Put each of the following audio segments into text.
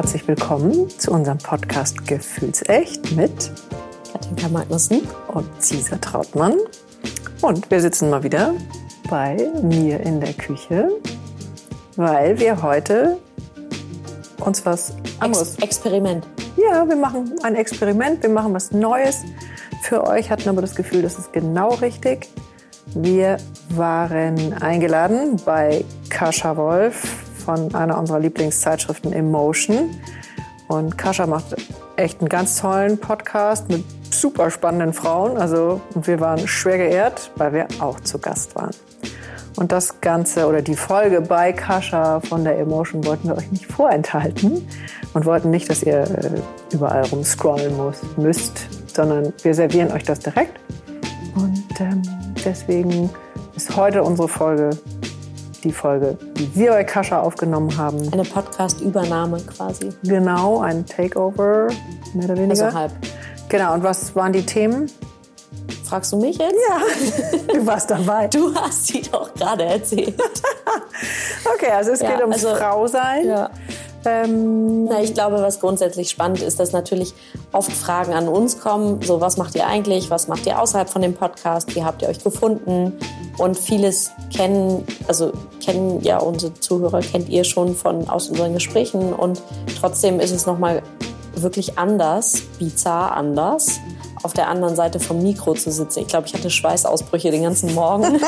herzlich willkommen zu unserem Podcast Gefühlsecht mit Katinka Magnussen und Cesar Trautmann. Und wir sitzen mal wieder bei mir in der Küche, weil wir heute uns was anderes. Ex Experiment. Ja, wir machen ein Experiment, wir machen was Neues. Für euch hatten aber das Gefühl, das ist genau richtig. Wir waren eingeladen bei Kascha Wolf von einer unserer Lieblingszeitschriften Emotion. Und Kascha macht echt einen ganz tollen Podcast mit super spannenden Frauen. Also wir waren schwer geehrt, weil wir auch zu Gast waren. Und das Ganze oder die Folge bei Kascha von der Emotion wollten wir euch nicht vorenthalten und wollten nicht, dass ihr äh, überall rumscrollen muss, müsst, sondern wir servieren euch das direkt. Und ähm, deswegen ist heute unsere Folge die Folge, die wir bei Kascha aufgenommen haben. Eine Podcast-Übernahme quasi. Genau, ein Takeover, mehr oder weniger. Also halb. Genau, und was waren die Themen? Fragst du mich jetzt? Ja, du warst dabei. Du hast sie doch gerade erzählt. okay, also es Ja, geht ums also- Frausein. Ja. Ähm, Na, ich glaube, was grundsätzlich spannend ist, dass natürlich oft Fragen an uns kommen. So, was macht ihr eigentlich? Was macht ihr außerhalb von dem Podcast? Wie habt ihr euch gefunden? Und vieles kennen, also kennen ja unsere Zuhörer, kennt ihr schon von aus unseren Gesprächen. Und trotzdem ist es nochmal wirklich anders, bizarr anders, auf der anderen Seite vom Mikro zu sitzen. Ich glaube, ich hatte Schweißausbrüche den ganzen Morgen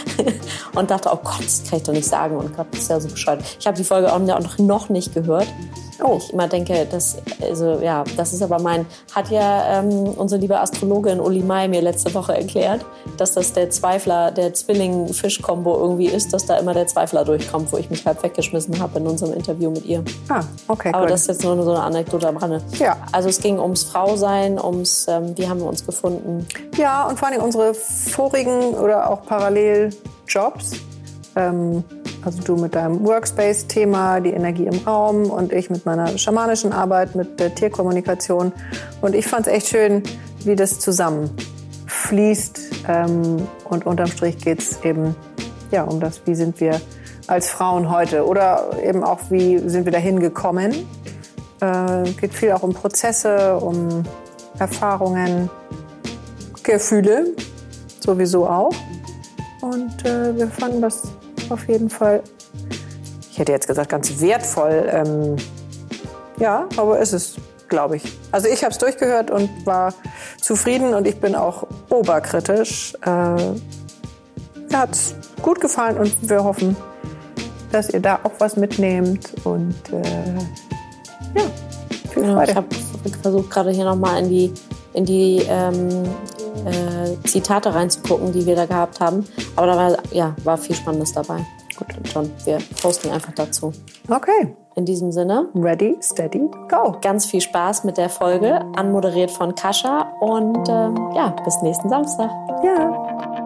und dachte, oh Gott, das kann ich doch nicht sagen. Und Gott, das ist ja so bescheuert. Ich habe die Folge auch noch, noch nicht gehört. Oh. Ich immer denke, das, also, ja, das ist aber mein, hat ja ähm, unsere liebe Astrologin Uli Mai mir letzte Woche erklärt, dass das der Zweifler, der Zwilling-Fisch-Kombo irgendwie ist, dass da immer der Zweifler durchkommt, wo ich mich halb weggeschmissen habe in unserem Interview mit ihr. ah, okay, Aber gut. das ist jetzt nur so eine Anekdote am Rande. Ja. Also es ging ums Frausein, ums, ähm, wie haben wir uns gefunden. Ja, und vor allem unsere vorigen oder auch Paralleljobs. Ähm, also du mit deinem Workspace-Thema, die Energie im Raum und ich mit meiner schamanischen Arbeit, mit der Tierkommunikation. Und ich fand es echt schön, wie das zusammenfließt. Ähm, und unterm Strich geht es eben ja, um das, wie sind wir als Frauen heute oder eben auch, wie sind wir dahin gekommen. Äh, geht viel auch um Prozesse, um Erfahrungen, Gefühle sowieso auch. Und äh, wir fanden das auf jeden Fall, ich hätte jetzt gesagt, ganz wertvoll. Ähm, ja, aber ist es, glaube ich. Also ich habe es durchgehört und war zufrieden und ich bin auch oberkritisch. Äh, mir hat es gut gefallen und wir hoffen, dass ihr da auch was mitnehmt. Und äh, ja, viel Genau, Freude. ich habe versucht gerade hier nochmal in die, in die ähm, äh, Zitate reinzugucken, die wir da gehabt haben. Aber da war, ja, war viel Spannendes dabei. Gut, John, wir posten einfach dazu. okay, In diesem Sinne, ready, steady, go. ganz viel Spaß mit der Folge, anmoderiert von Kascha. Und ähm, ja, bis nächsten Samstag. Ja.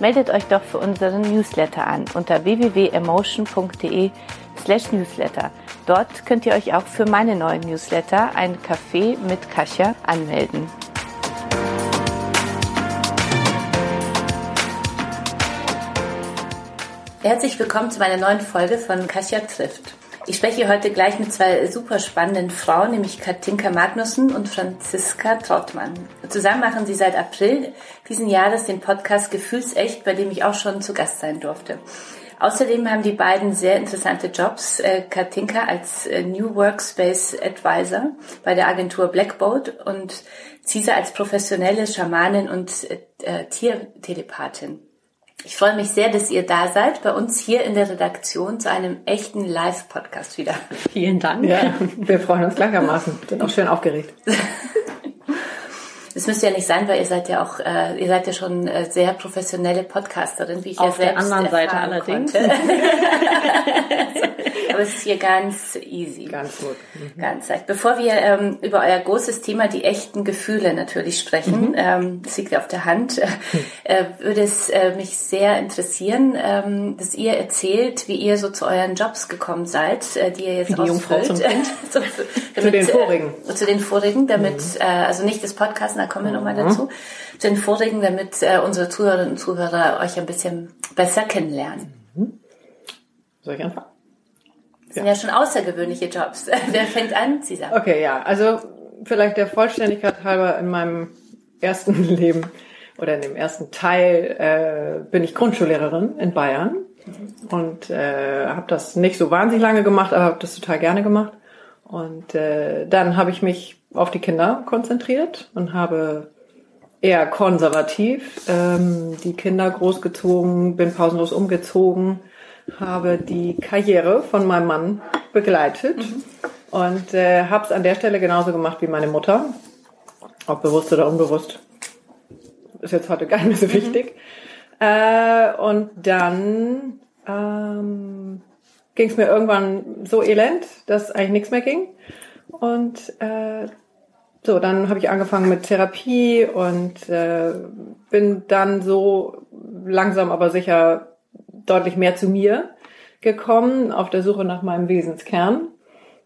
meldet euch doch für unseren Newsletter an unter www.emotion.de slash newsletter. Dort könnt ihr euch auch für meine neuen Newsletter, ein Café mit Kasia, anmelden. Herzlich willkommen zu meiner neuen Folge von Kasia trifft. Ich spreche heute gleich mit zwei super spannenden Frauen, nämlich Katinka Magnussen und Franziska Trautmann. Zusammen machen sie seit April diesen Jahres den Podcast Gefühlsecht, bei dem ich auch schon zu Gast sein durfte. Außerdem haben die beiden sehr interessante Jobs. Äh, Katinka als äh, New Workspace Advisor bei der Agentur Blackboat und Cisa als professionelle Schamanin und äh, Tiertelepathin. Ich freue mich sehr, dass ihr da seid, bei uns hier in der Redaktion zu einem echten Live-Podcast wieder. Vielen Dank. Ja, wir freuen uns gleichermaßen. Sind auch schön aufgeregt. das müsste ja nicht sein, weil ihr seid ja auch, äh, ihr seid ja schon äh, sehr professionelle Podcasterin, wie ich Auf ja der anderen Seite allerdings. Aber es ist hier ganz easy. Ganz gut. Mhm. Ganz leicht. Bevor wir ähm, über euer großes Thema, die echten Gefühle natürlich sprechen, mhm. ähm, das liegt auf der Hand, äh, würde es äh, mich sehr interessieren, ähm, dass ihr erzählt, wie ihr so zu euren Jobs gekommen seid, äh, die ihr jetzt wie die Jungfrau zum Kind. so, damit, zu den vorigen. Äh, zu den vorigen, damit, mhm. äh, also nicht das Podcast, da kommen wir nochmal mhm. dazu, zu den vorigen, damit äh, unsere Zuhörerinnen und Zuhörer euch ein bisschen besser kennenlernen. Mhm. Soll ich anfangen? Das sind ja schon außergewöhnliche Jobs. Wer fängt an, Cesar? Okay, ja. Also vielleicht der Vollständigkeit halber in meinem ersten Leben oder in dem ersten Teil äh, bin ich Grundschullehrerin in Bayern mhm. und äh, habe das nicht so wahnsinnig lange gemacht, aber habe das total gerne gemacht. Und äh, dann habe ich mich auf die Kinder konzentriert und habe eher konservativ ähm, die Kinder großgezogen, bin pausenlos umgezogen, habe die Karriere von meinem Mann begleitet mhm. und äh, habe es an der Stelle genauso gemacht wie meine Mutter, ob bewusst oder unbewusst, ist jetzt heute gar nicht mehr so mhm. wichtig. Mhm. Äh, und dann ähm, ging es mir irgendwann so elend, dass eigentlich nichts mehr ging. Und äh, so, dann habe ich angefangen mit Therapie und äh, bin dann so langsam aber sicher deutlich mehr zu mir gekommen, auf der Suche nach meinem Wesenskern.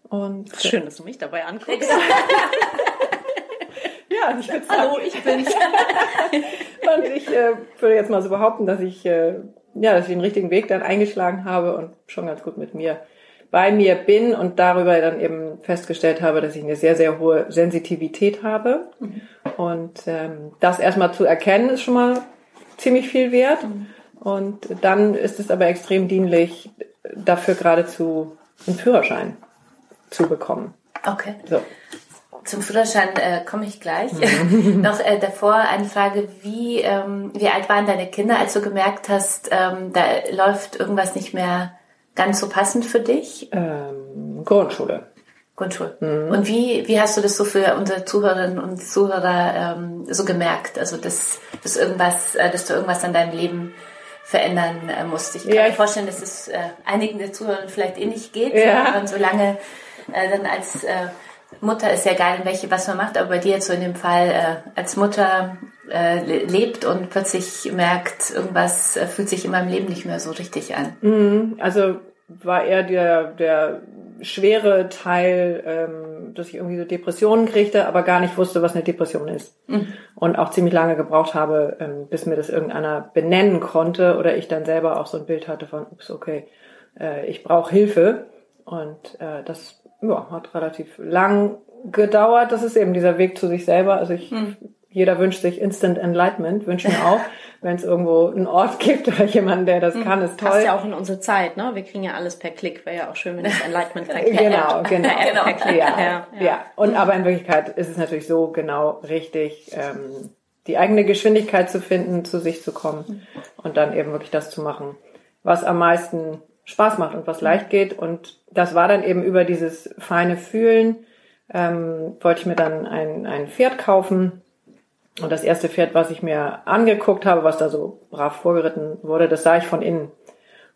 Und schön, dass du mich dabei anguckst. ja, ich würde Hallo, ich bin's. und ich äh, würde jetzt mal so behaupten, dass ich äh, ja, dass ich den richtigen Weg dann eingeschlagen habe und schon ganz gut mit mir bei mir bin und darüber dann eben festgestellt habe, dass ich eine sehr, sehr hohe Sensitivität habe. Mhm. Und ähm, das erstmal zu erkennen, ist schon mal ziemlich viel wert. Mhm. Und dann ist es aber extrem dienlich, dafür geradezu einen Führerschein zu bekommen. Okay. So. Zum Führerschein äh, komme ich gleich. Mhm. Noch äh, davor eine Frage, wie, ähm, wie alt waren deine Kinder, als du gemerkt hast, ähm, da läuft irgendwas nicht mehr ganz so passend für dich? Ähm, Grundschule. Grundschule. Mhm. Und wie, wie hast du das so für unsere Zuhörerinnen und Zuhörer ähm, so gemerkt? Also, dass, dass irgendwas, äh, dass du irgendwas an deinem Leben verändern äh, musst. Ich kann ja, mir vorstellen, dass es äh, einigen der Zuhörer vielleicht ähnlich geht. Ja. Und solange äh, dann als äh, Mutter ist ja egal, in welche, was man macht, aber bei dir jetzt so in dem Fall äh, als Mutter äh, lebt und plötzlich merkt, irgendwas äh, fühlt sich in meinem Leben nicht mehr so richtig an. Mhm. Also war eher der, der schwere Teil, ähm, dass ich irgendwie so Depressionen kriegte, aber gar nicht wusste, was eine Depression ist. Mhm. Und auch ziemlich lange gebraucht habe, ähm, bis mir das irgendeiner benennen konnte oder ich dann selber auch so ein Bild hatte von, ups, okay, äh, ich brauche Hilfe. Und äh, das ja, hat relativ lang gedauert. Das ist eben dieser Weg zu sich selber. Also ich mhm jeder wünscht sich Instant Enlightenment, wünsche mir auch, wenn es irgendwo einen Ort gibt oder jemanden, der das hm, kann, ist toll. Passt ja auch in unsere Zeit, ne? Wir kriegen ja alles per Klick, wäre ja auch schön, wenn das Enlightenment per Klick Genau, genau. genau. Per Klick, ja, ja, ja. Und aber in Wirklichkeit ist es natürlich so genau richtig, ähm, die eigene Geschwindigkeit zu finden, zu sich zu kommen und dann eben wirklich das zu machen, was am meisten Spaß macht und was leicht geht. Und das war dann eben über dieses feine Fühlen, ähm, wollte ich mir dann ein, ein Pferd kaufen und das erste Pferd, was ich mir angeguckt habe, was da so brav vorgeritten wurde, das sah ich von innen.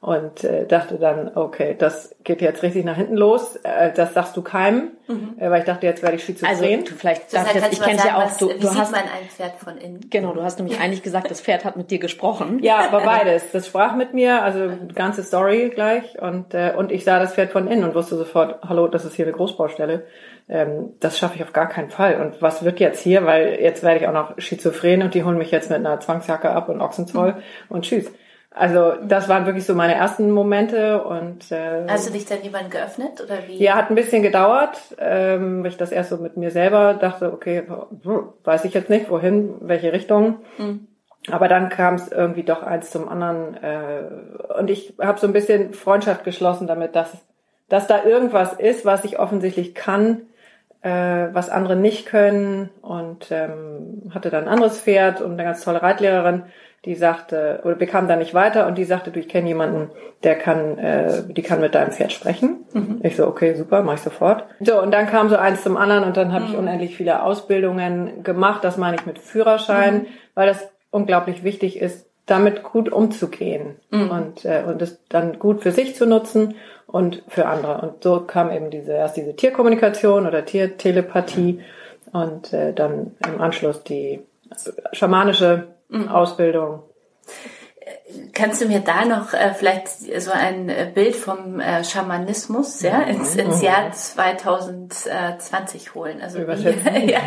Und äh, dachte dann, okay, das geht jetzt richtig nach hinten los. Äh, das sagst du keinem, mhm. äh, weil ich dachte, jetzt werde ich schizophren. Also du vielleicht darf jetzt, ich kenne ja auch. Du, wie du sieht hast, man ein Pferd von innen? Genau, du hast nämlich eigentlich gesagt, das Pferd hat mit dir gesprochen. Ja, aber beides. Das sprach mit mir, also ganze Story gleich. Und äh, und ich sah das Pferd von innen und wusste sofort, hallo, das ist hier eine Großbaustelle ähm, das schaffe ich auf gar keinen Fall. Und was wird jetzt hier? Weil jetzt werde ich auch noch schizophren und die holen mich jetzt mit einer Zwangsjacke ab und Ochsenzoll mhm. und tschüss. Also das waren wirklich so meine ersten Momente und äh, Hast du dich dann jemand geöffnet oder wie? Ja, hat ein bisschen gedauert, ähm, weil ich das erst so mit mir selber dachte, okay, weiß ich jetzt nicht, wohin, welche Richtung. Mhm. Aber dann kam es irgendwie doch eins zum anderen äh, und ich habe so ein bisschen Freundschaft geschlossen damit, dass dass da irgendwas ist, was ich offensichtlich kann, was andere nicht können und ähm, hatte dann ein anderes Pferd und eine ganz tolle Reitlehrerin, die sagte, oder bekam da nicht weiter und die sagte, du, ich kenne jemanden, der kann, äh, die kann mit deinem Pferd sprechen. Mhm. Ich so, okay, super, mach ich sofort. So, und dann kam so eins zum anderen und dann habe mhm. ich unendlich viele Ausbildungen gemacht, das meine ich mit Führerschein, mhm. weil das unglaublich wichtig ist, damit gut umzugehen mhm. und, äh, und es dann gut für sich zu nutzen und für andere. Und so kam eben diese erst diese Tierkommunikation oder Tiertelepathie und äh, dann im Anschluss die schamanische mhm. Ausbildung. Kannst du mir da noch äh, vielleicht so ein äh, Bild vom äh, Schamanismus ja, ins, ins mhm. Jahr 2020 holen? Also wie, ja.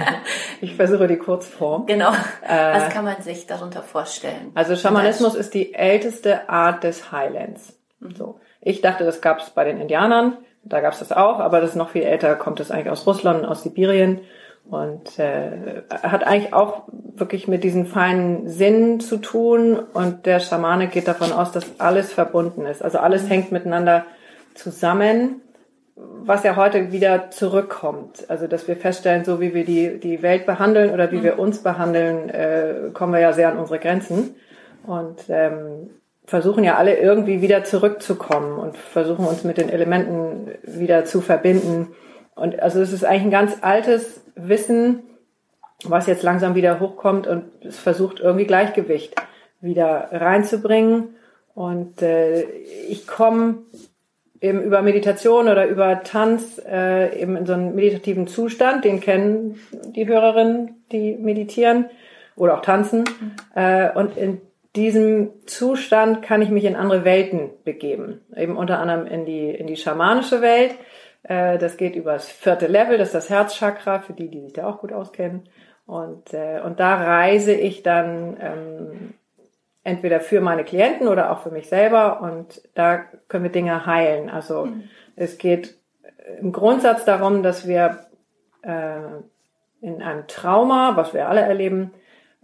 Ich versuche die Kurzform. Genau. Äh, Was kann man sich darunter vorstellen? Also Schamanismus ist die älteste Art des Heilens. Mhm. So. Ich dachte, das gab es bei den Indianern, da gab es das auch, aber das ist noch viel älter, kommt es eigentlich aus Russland, aus Sibirien und äh, hat eigentlich auch wirklich mit diesen feinen Sinnen zu tun und der Schamane geht davon aus, dass alles verbunden ist. Also alles hängt miteinander zusammen, was ja heute wieder zurückkommt. Also dass wir feststellen, so wie wir die, die Welt behandeln oder wie wir uns behandeln, äh, kommen wir ja sehr an unsere Grenzen und ähm, versuchen ja alle irgendwie wieder zurückzukommen und versuchen uns mit den Elementen wieder zu verbinden. Und also es ist eigentlich ein ganz altes Wissen, was jetzt langsam wieder hochkommt und es versucht irgendwie Gleichgewicht wieder reinzubringen. Und äh, ich komme eben über Meditation oder über Tanz äh, eben in so einen meditativen Zustand, den kennen die Hörerinnen, die meditieren oder auch tanzen. Mhm. Äh, und in diesem Zustand kann ich mich in andere Welten begeben. Eben unter anderem in die, in die schamanische Welt. Äh, das geht über das vierte Level, das ist das Herzchakra, für die, die sich da auch gut auskennen. Und, äh, und da reise ich dann ähm, entweder für meine Klienten oder auch für mich selber und da können wir Dinge heilen. Also mhm. es geht im Grundsatz darum, dass wir äh, in einem Trauma, was wir alle erleben,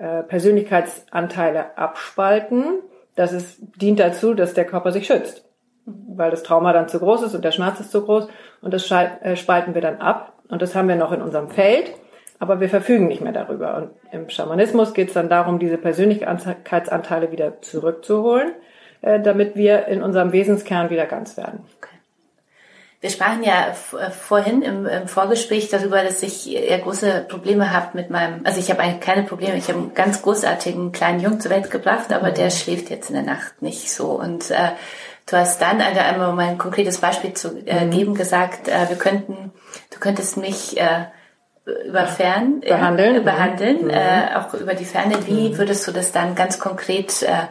äh, Persönlichkeitsanteile abspalten. Das ist, dient dazu, dass der Körper sich schützt, weil das Trauma dann zu groß ist und der Schmerz ist zu groß und das äh, spalten wir dann ab und das haben wir noch in unserem Feld, aber wir verfügen nicht mehr darüber. Und im Schamanismus geht es dann darum, diese Persönlichkeitsanteile wieder zurückzuholen, äh, damit wir in unserem Wesenskern wieder ganz werden. Okay. Wir sprachen ja äh, vorhin im, im, Vorgespräch darüber, dass ich ja große Probleme habe mit meinem, also ich habe eigentlich keine Probleme, ich habe einen ganz großartigen kleinen Jungen zur Welt gebracht, aber mhm. der schläft jetzt in der Nacht nicht so. Und äh, du hast dann also einmal um ein konkretes Beispiel zu äh, mhm. geben gesagt, äh, wir könnten, du könntest mich äh, über Fern behandeln, äh, behandeln mhm. äh, auch über die Ferne. Wie mhm. würdest du das dann ganz konkret äh,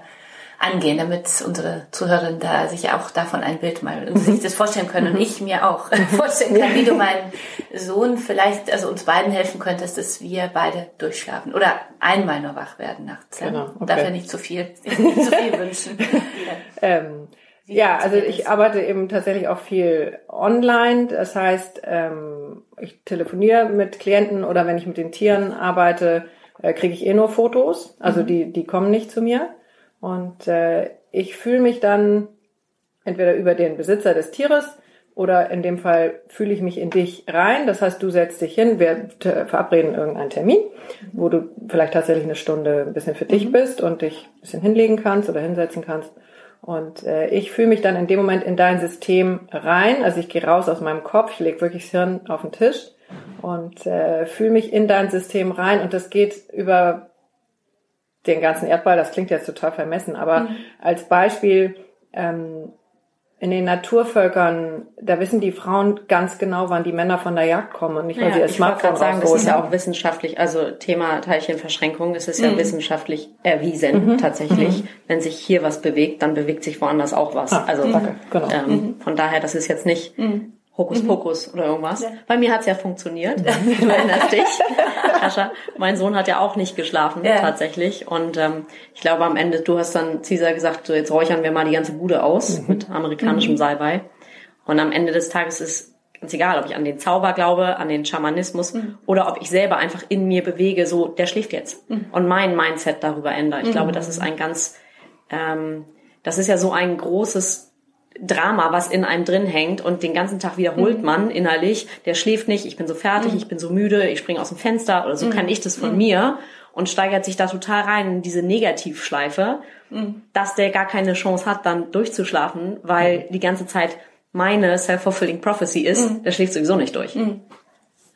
angehen, damit unsere Zuhörerinnen da sich auch davon ein Bild mal sich das vorstellen können und mhm. ich mir auch vorstellen kann, wie du meinen Sohn vielleicht, also uns beiden helfen könntest, dass wir beide durchschlafen oder einmal nur wach werden nachts. Genau, okay. Darf ja nicht zu viel, nicht zu viel wünschen. ähm, ja, also ich arbeite eben tatsächlich auch viel online. Das heißt, ähm, ich telefoniere mit Klienten oder wenn ich mit den Tieren arbeite, äh, kriege ich eh nur Fotos. Also mhm. die, die kommen nicht zu mir. Und äh, ich fühle mich dann entweder über den Besitzer des Tieres oder in dem Fall fühle ich mich in dich rein. Das heißt, du setzt dich hin, wir verabreden irgendeinen Termin, wo du vielleicht tatsächlich eine Stunde ein bisschen für dich mhm. bist und dich ein bisschen hinlegen kannst oder hinsetzen kannst. Und äh, ich fühle mich dann in dem Moment in dein System rein. Also ich gehe raus aus meinem Kopf, ich lege wirklich das Hirn auf den Tisch und äh, fühle mich in dein System rein. Und das geht über den ganzen Erdball, das klingt jetzt total vermessen, aber mhm. als Beispiel, ähm, in den Naturvölkern, da wissen die Frauen ganz genau, wann die Männer von der Jagd kommen und nicht, weil ja, sie ihr Smartphone sagen, Das ist ja auch wissenschaftlich, also Thema Teilchenverschränkung, es ist ja mhm. wissenschaftlich erwiesen mhm. tatsächlich. Mhm. Wenn sich hier was bewegt, dann bewegt sich woanders auch was. Ah, also. Genau. Ähm, mhm. von daher, das ist jetzt nicht mhm. Hokuspokus mhm. oder irgendwas. Ja. Bei mir hat's ja funktioniert. Mhm. Du erinnerst dich. Ascha, mein Sohn hat ja auch nicht geschlafen, ja. tatsächlich. Und ähm, ich glaube am Ende, du hast dann Caesar gesagt, so jetzt räuchern wir mal die ganze Bude aus mhm. mit amerikanischem mhm. Salbei. Und am Ende des Tages ist ganz egal, ob ich an den Zauber glaube, an den Schamanismus mhm. oder ob ich selber einfach in mir bewege, so der schläft jetzt mhm. und mein Mindset darüber ändere. Ich glaube, das ist ein ganz, ähm, das ist ja so ein großes Drama, was in einem drin hängt und den ganzen Tag wiederholt mhm. man innerlich, der schläft nicht, ich bin so fertig, mhm. ich bin so müde, ich springe aus dem Fenster oder so mhm. kann ich das von mhm. mir und steigert sich da total rein in diese Negativschleife, mhm. dass der gar keine Chance hat, dann durchzuschlafen, weil mhm. die ganze Zeit meine self-fulfilling prophecy ist, der schläft sowieso nicht durch.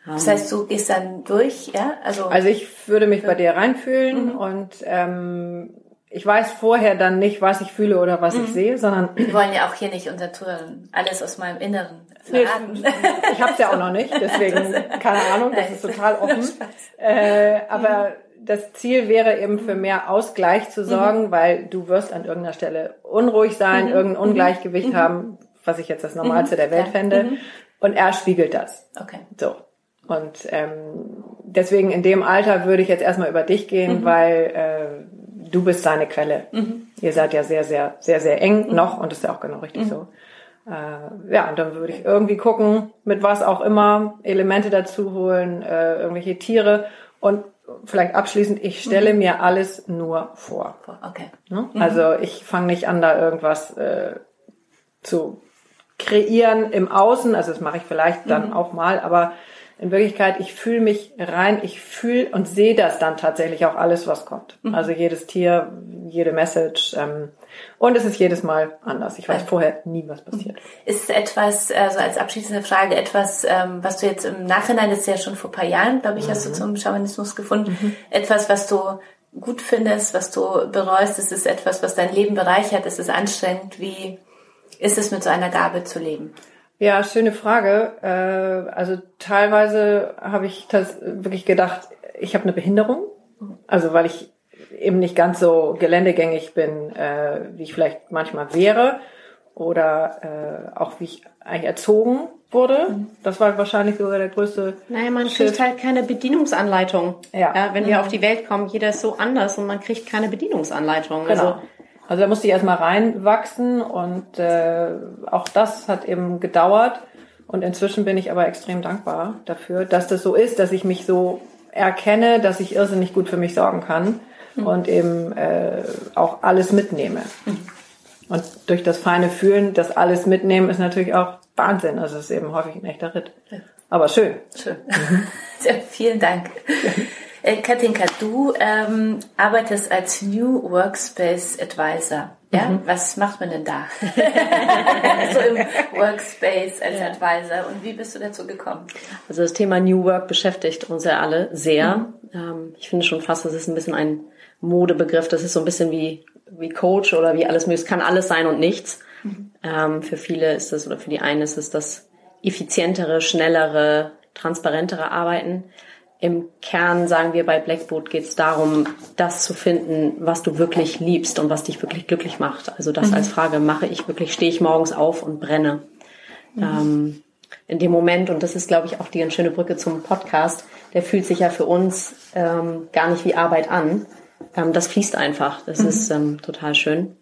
Das heißt, du gehst dann durch, ja? Also, also ich würde mich bei dir reinfühlen und ähm, ich weiß vorher dann nicht, was ich fühle oder was mhm. ich sehe, sondern wir wollen ja auch hier nicht unser Touren alles aus meinem Inneren verraten. Nee, ich habe es ja auch noch nicht, deswegen keine Ahnung, das ist total offen. Äh, aber mhm. das Ziel wäre eben für mehr Ausgleich zu sorgen, mhm. weil du wirst an irgendeiner Stelle unruhig sein, mhm. irgendein mhm. Ungleichgewicht mhm. haben, was ich jetzt das Normalste der Welt fände. Und er spiegelt das. Okay. So. Und ähm, deswegen in dem Alter würde ich jetzt erstmal über dich gehen, weil äh, du bist seine Quelle. Mhm. Ihr seid ja sehr, sehr, sehr, sehr eng mhm. noch und das ist ja auch genau richtig mhm. so. Äh, ja, und dann würde ich irgendwie gucken, mit was auch immer, Elemente dazu holen, äh, irgendwelche Tiere und vielleicht abschließend, ich stelle mhm. mir alles nur vor. Okay. Ne? Mhm. Also ich fange nicht an, da irgendwas äh, zu kreieren im Außen, also das mache ich vielleicht dann mhm. auch mal, aber in Wirklichkeit, ich fühle mich rein, ich fühle und sehe das dann tatsächlich auch alles, was kommt. Mhm. Also jedes Tier, jede Message. Ähm, und es ist jedes Mal anders. Ich weiß vorher nie, was passiert. Ist etwas, also als abschließende Frage, etwas, ähm, was du jetzt im Nachhinein, das ist ja schon vor paar Jahren, glaube ich, mhm. hast du mhm. zum Schamanismus gefunden, mhm. etwas, was du gut findest, was du bereust, ist es etwas, was dein Leben bereichert, ist es anstrengend, wie ist es mit so einer Gabe zu leben? Ja, schöne Frage. Äh, also teilweise habe ich das wirklich gedacht, ich habe eine Behinderung. Also weil ich eben nicht ganz so geländegängig bin, äh, wie ich vielleicht manchmal wäre. Oder äh, auch wie ich eigentlich erzogen wurde. Das war wahrscheinlich sogar der größte. Naja, man Shift. kriegt halt keine Bedienungsanleitung. Ja. ja wenn wir mhm. auf die Welt kommen, jeder ist so anders und man kriegt keine Bedienungsanleitung. Genau. Also also da musste ich erstmal reinwachsen und äh, auch das hat eben gedauert. Und inzwischen bin ich aber extrem dankbar dafür, dass das so ist, dass ich mich so erkenne, dass ich irrsinnig gut für mich sorgen kann mhm. und eben äh, auch alles mitnehme. Mhm. Und durch das feine Fühlen, das alles mitnehmen, ist natürlich auch Wahnsinn. Also es ist eben häufig ein echter Ritt. Aber schön. Schön. Mhm. vielen Dank. Äh, Katinka, du ähm, arbeitest als New Workspace Advisor. Ja, mhm. was macht man denn da? so im Workspace als ja. Advisor. Und wie bist du dazu gekommen? Also das Thema New Work beschäftigt uns ja alle sehr. Mhm. Ähm, ich finde schon fast, das ist ein bisschen ein Modebegriff. Das ist so ein bisschen wie, wie Coach oder wie alles mögliche. Es kann alles sein und nichts. Mhm. Ähm, für viele ist es oder für die einen ist es das effizientere, schnellere, transparentere Arbeiten. Im Kern sagen wir bei Blackboard geht es darum, das zu finden, was du wirklich liebst und was dich wirklich glücklich macht. Also das mhm. als Frage, mache ich wirklich, stehe ich morgens auf und brenne. Mhm. Ähm, in dem Moment, und das ist, glaube ich, auch die ganz schöne Brücke zum Podcast, der fühlt sich ja für uns ähm, gar nicht wie Arbeit an. Ähm, das fließt einfach. Das mhm. ist ähm, total schön.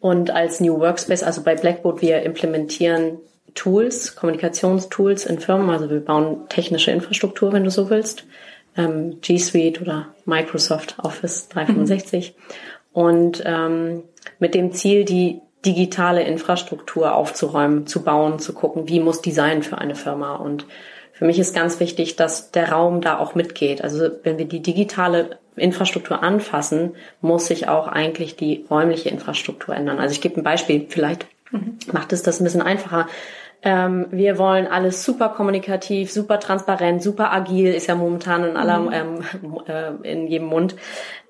Und als New Workspace, also bei Blackboard, wir implementieren Tools, Kommunikationstools in Firmen. Also wir bauen technische Infrastruktur, wenn du so willst. Ähm, G Suite oder Microsoft Office 365. Mhm. Und ähm, mit dem Ziel, die digitale Infrastruktur aufzuräumen, zu bauen, zu gucken, wie muss Design für eine Firma. Und für mich ist ganz wichtig, dass der Raum da auch mitgeht. Also wenn wir die digitale Infrastruktur anfassen, muss sich auch eigentlich die räumliche Infrastruktur ändern. Also ich gebe ein Beispiel, vielleicht mhm. macht es das ein bisschen einfacher. Ähm, wir wollen alles super kommunikativ, super transparent, super agil, ist ja momentan in aller, mhm. ähm, äh, in jedem Mund.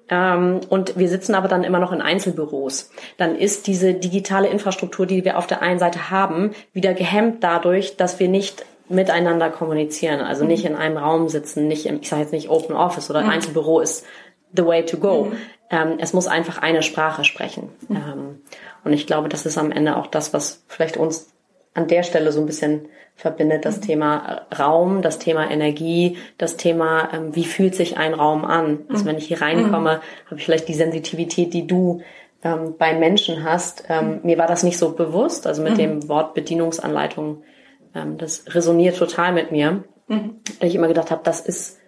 Ähm, und wir sitzen aber dann immer noch in Einzelbüros. Dann ist diese digitale Infrastruktur, die wir auf der einen Seite haben, wieder gehemmt dadurch, dass wir nicht miteinander kommunizieren, also mhm. nicht in einem Raum sitzen, nicht im, ich sage jetzt nicht Open Office oder mhm. Einzelbüro ist the way to go. Mhm. Ähm, es muss einfach eine Sprache sprechen. Mhm. Ähm, und ich glaube, das ist am Ende auch das, was vielleicht uns an der Stelle so ein bisschen verbindet das mhm. Thema Raum, das Thema Energie, das Thema, ähm, wie fühlt sich ein Raum an. Also mhm. wenn ich hier reinkomme, mhm. habe ich vielleicht die Sensitivität, die du ähm, bei Menschen hast. Ähm, mhm. Mir war das nicht so bewusst, also mit mhm. dem Wort Bedienungsanleitung, ähm, das resoniert total mit mir. Mhm. Weil ich immer gedacht habe, das ist,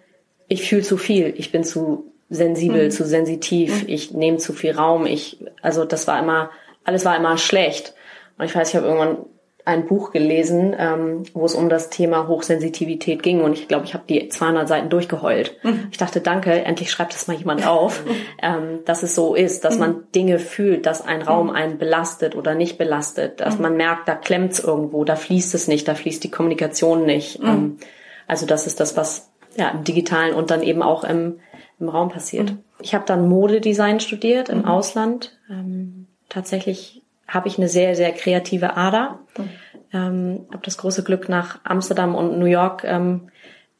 ich fühle zu viel, ich bin zu sensibel, zu sensitiv, ich nehme zu viel Raum, ich, also das war immer, alles war immer schlecht. Und ich weiß, ich habe irgendwann ein Buch gelesen, ähm, wo es um das Thema Hochsensitivität ging und ich glaube, ich habe die 200 Seiten durchgeheult. Mhm. Ich dachte, danke, endlich schreibt das mal jemand auf, ähm, dass es so ist, dass mhm. man Dinge fühlt, dass ein Raum mhm. einen belastet oder nicht belastet, dass mhm. man merkt, da klemmt's irgendwo, da fließt es nicht, da fließt die Kommunikation nicht. Mhm. Ähm, also das ist das, was ja im digitalen und dann eben auch im, im Raum passiert. Mhm. Ich habe dann Modedesign studiert im Ausland. Ähm, tatsächlich habe ich eine sehr, sehr kreative Ader. Mhm. Ähm, habe das große Glück, nach Amsterdam und New York ähm,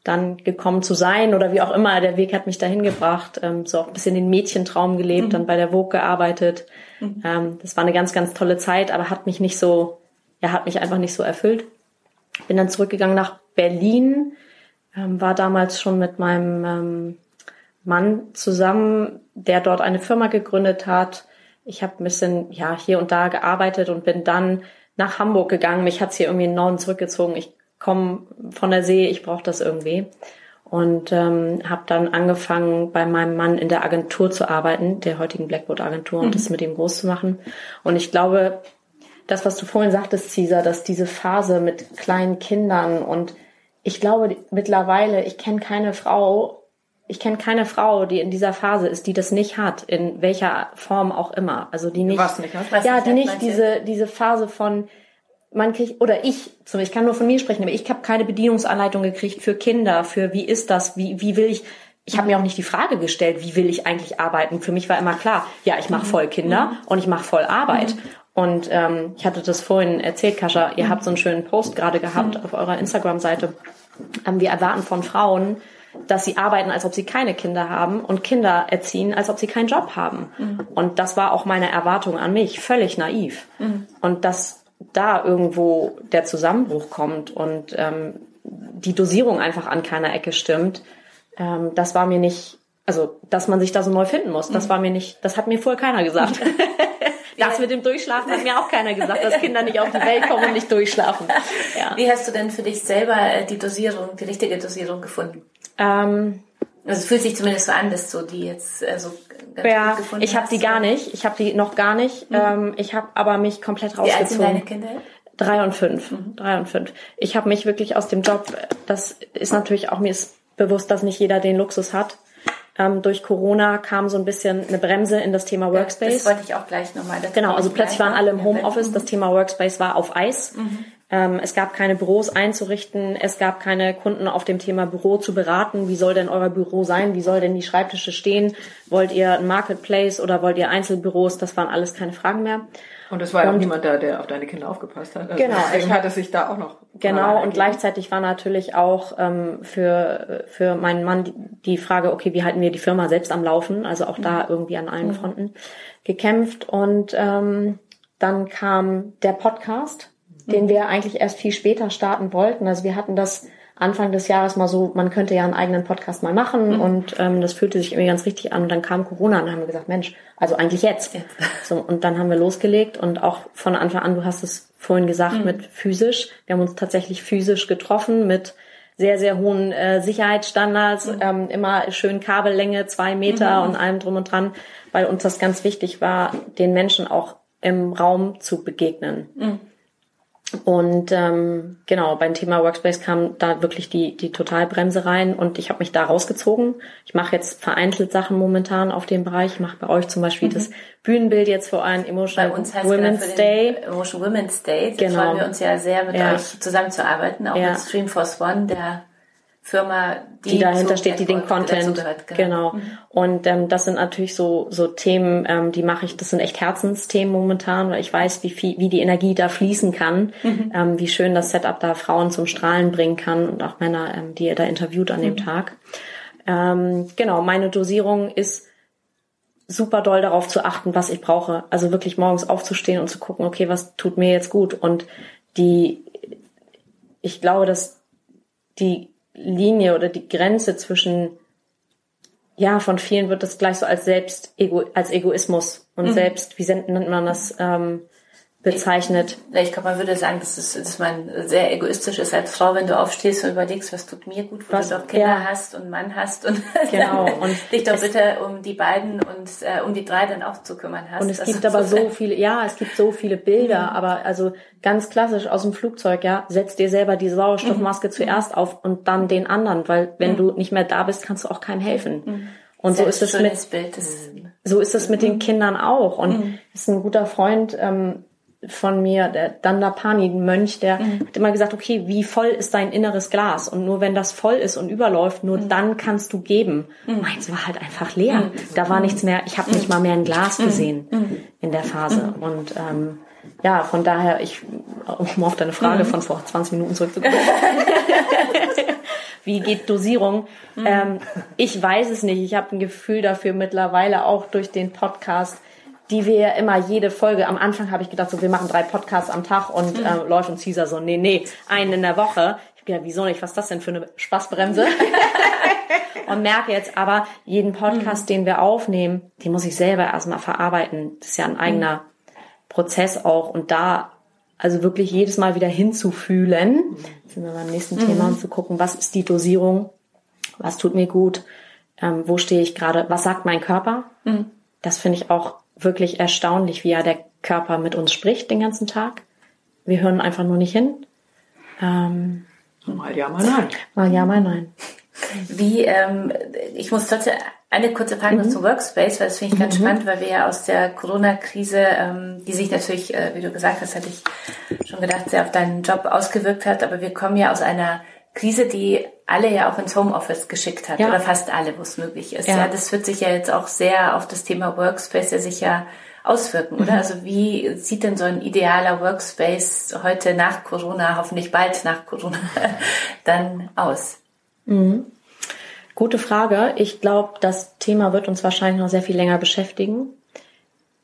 dann gekommen zu sein oder wie auch immer. Der Weg hat mich dahin gebracht. Ähm, so auch ein bisschen den Mädchentraum gelebt, mhm. dann bei der Vogue gearbeitet. Mhm. Ähm, das war eine ganz, ganz tolle Zeit, aber hat mich nicht so, ja, hat mich einfach nicht so erfüllt. Bin dann zurückgegangen nach Berlin, ähm, war damals schon mit meinem ähm, Mann zusammen, der dort eine Firma gegründet hat ich habe ein bisschen ja hier und da gearbeitet und bin dann nach Hamburg gegangen. Mich hat's hier irgendwie in den Norden zurückgezogen. Ich komme von der See, ich brauche das irgendwie. Und ähm, habe dann angefangen, bei meinem Mann in der Agentur zu arbeiten, der heutigen Blackboard-Agentur, und mhm. das mit ihm groß zu machen. Und ich glaube, das, was du vorhin sagtest, Caesar, dass diese Phase mit kleinen Kindern und ich glaube mittlerweile, ich kenne keine Frau, ich kenne keine Frau, die in dieser Phase ist, die das nicht hat, in welcher Form auch immer. Also die nicht, nicht, was ja, die nicht diese diese Phase von man kriegt oder ich, ich kann nur von mir sprechen, aber ich habe keine Bedienungsanleitung gekriegt für Kinder, für wie ist das, wie wie will ich ich habe mir auch nicht die Frage gestellt, wie will ich eigentlich arbeiten. Für mich war immer klar, ja, ich mache voll Kinder mhm. und ich mache voll Arbeit. Mhm. Und ähm, ich hatte das vorhin erzählt, Kascha, ihr mhm. habt so einen schönen Post gerade gehabt mhm. auf eurer Instagram-Seite. Ähm, wir erwarten von Frauen, dass sie arbeiten, als ob sie keine Kinder haben und Kinder erziehen, als ob sie keinen Job haben. Mhm. Und das war auch meine Erwartung an mich, völlig naiv. Mhm. Und dass da irgendwo der Zusammenbruch kommt und ähm, die Dosierung einfach an keiner Ecke stimmt, ähm, das war mir nicht, also dass man sich da so neu finden muss, das mhm. war mir nicht, das hat mir vorher keiner gesagt. Das mit dem Durchschlafen hat mir auch keiner gesagt, dass Kinder nicht auf die Welt kommen und nicht durchschlafen. Ja. Wie hast du denn für dich selber äh, die Dosierung, die richtige Dosierung gefunden? Ähm, also es fühlt sich zumindest so an, dass du die jetzt äh, so ganz ja, gut gefunden ich habe die gar nicht. Ich habe die noch gar nicht. Mhm. Ähm, ich habe aber mich komplett rausgezogen. Wie alt sind deine Kinder? Drei und fünf. Mhm. Drei und fünf. Ich habe mich wirklich aus dem Job, das ist natürlich auch mir ist bewusst, dass nicht jeder den Luxus hat. Ähm, durch Corona kam so ein bisschen eine Bremse in das Thema Workspace. Das wollte ich auch gleich nochmal. Genau, also plötzlich waren alle im Homeoffice. Das Thema Workspace war auf Eis. Mhm. Ähm, es gab keine Büros einzurichten, es gab keine Kunden auf dem Thema Büro zu beraten. Wie soll denn euer Büro sein? Wie soll denn die Schreibtische stehen? Wollt ihr ein Marketplace oder wollt ihr Einzelbüros? Das waren alles keine Fragen mehr. Und es war ja auch niemand da, der auf deine Kinder aufgepasst hat. Also genau. Deswegen hat es sich da auch noch. Genau. Und gleichzeitig war natürlich auch ähm, für für meinen Mann die, die, Frage, okay, wie halten wir die Firma selbst am Laufen? Also auch mhm. da irgendwie an allen mhm. Fronten gekämpft. Und ähm, dann kam der Podcast den wir eigentlich erst viel später starten wollten. Also wir hatten das Anfang des Jahres mal so, man könnte ja einen eigenen Podcast mal machen mhm. und ähm, das fühlte sich irgendwie ganz richtig an. Und dann kam Corona und haben wir gesagt, Mensch, also eigentlich jetzt. jetzt. So, und dann haben wir losgelegt und auch von Anfang an, du hast es vorhin gesagt, mhm. mit physisch. Wir haben uns tatsächlich physisch getroffen mit sehr, sehr hohen äh, Sicherheitsstandards, mhm. ähm, immer schön Kabellänge, zwei Meter mhm. und allem drum und dran, weil uns das ganz wichtig war, den Menschen auch im Raum zu begegnen. Und ähm, genau, beim Thema Workspace kam da wirklich die, die Totalbremse rein und ich habe mich da rausgezogen. Ich mache jetzt vereinzelt Sachen momentan auf dem Bereich. Ich mache bei euch zum Beispiel mhm. das Bühnenbild jetzt vor allem Emotional Women's Day. Emotional Women's Day. Da genau. freuen wir uns ja sehr, mit ja. euch zusammenzuarbeiten, auch ja. mit Streamforce One, der Firma, die, die dahinter steht, die den Content, gehört, genau. genau. Mhm. Und ähm, das sind natürlich so so Themen, ähm, die mache ich. Das sind echt Herzensthemen momentan, weil ich weiß, wie viel, wie die Energie da fließen kann, mhm. ähm, wie schön das Setup da Frauen zum Strahlen bringen kann und auch Männer, ähm, die ihr da interviewt an dem mhm. Tag. Ähm, genau, meine Dosierung ist super doll darauf zu achten, was ich brauche. Also wirklich morgens aufzustehen und zu gucken, okay, was tut mir jetzt gut und die, ich glaube, dass die Linie oder die Grenze zwischen, ja, von vielen wird das gleich so als selbst, Ego, als Egoismus und mhm. selbst, wie nennt man das, ähm, bezeichnet. Ich, ich glaube, man würde sagen, dass, es, dass man sehr egoistisch ist als Frau, wenn du aufstehst und überlegst, was tut mir gut, wo was, du doch Kinder ja. hast und Mann hast und genau und dich doch bitte um die beiden und äh, um die drei dann auch zu kümmern hast. Und es gibt aber so viele, ja, es gibt so viele Bilder, mhm. aber also ganz klassisch aus dem Flugzeug, ja, setz dir selber die Sauerstoffmaske mhm. zuerst auf und dann den anderen, weil wenn mhm. du nicht mehr da bist, kannst du auch keinem helfen. Mhm. Und so ist es mit so ist es mit den Kindern auch. Und mhm. ist ein guter Freund ähm, von mir, der Dandapani, ein Mönch, der mhm. hat immer gesagt, okay, wie voll ist dein inneres Glas? Und nur wenn das voll ist und überläuft, nur mhm. dann kannst du geben. Mhm. Meins war halt einfach leer. Mhm. Da war nichts mehr, ich habe nicht mal mehr ein Glas mhm. gesehen mhm. in der Phase. Und ähm, ja, von daher, ich, um auf deine Frage von vor 20 Minuten zurückzukommen. wie geht Dosierung? Ähm, ich weiß es nicht. Ich habe ein Gefühl dafür mittlerweile auch durch den Podcast die wir ja immer jede Folge, am Anfang habe ich gedacht, so wir machen drei Podcasts am Tag und mhm. äh, Läuft und Caesar so, nee, nee, einen in der Woche. Ich gedacht, wieso nicht, was ist das denn für eine Spaßbremse? und merke jetzt aber, jeden Podcast, mhm. den wir aufnehmen, den muss ich selber erstmal verarbeiten. Das ist ja ein eigener mhm. Prozess auch und da also wirklich jedes Mal wieder hinzufühlen, jetzt sind wir beim nächsten Thema, und zu gucken, was ist die Dosierung, was tut mir gut, ähm, wo stehe ich gerade, was sagt mein Körper. Mhm. Das finde ich auch wirklich erstaunlich, wie ja der Körper mit uns spricht den ganzen Tag. Wir hören einfach nur nicht hin. Ähm, mal ja, mal nein. Mal ja, mal nein. Wie, ähm, ich muss trotzdem eine kurze Frage mhm. zu Workspace, weil das finde ich ganz mhm. spannend, weil wir ja aus der Corona-Krise, ähm, die sich natürlich, äh, wie du gesagt hast, hätte ich schon gedacht, sehr auf deinen Job ausgewirkt hat, aber wir kommen ja aus einer Krise, die alle ja auch ins Homeoffice geschickt hat, ja. oder fast alle, wo es möglich ist. Ja. ja. das wird sich ja jetzt auch sehr auf das Thema Workspace ja sicher auswirken, oder? Mhm. Also wie sieht denn so ein idealer Workspace heute nach Corona, hoffentlich bald nach Corona, dann aus? Mhm. Gute Frage. Ich glaube, das Thema wird uns wahrscheinlich noch sehr viel länger beschäftigen.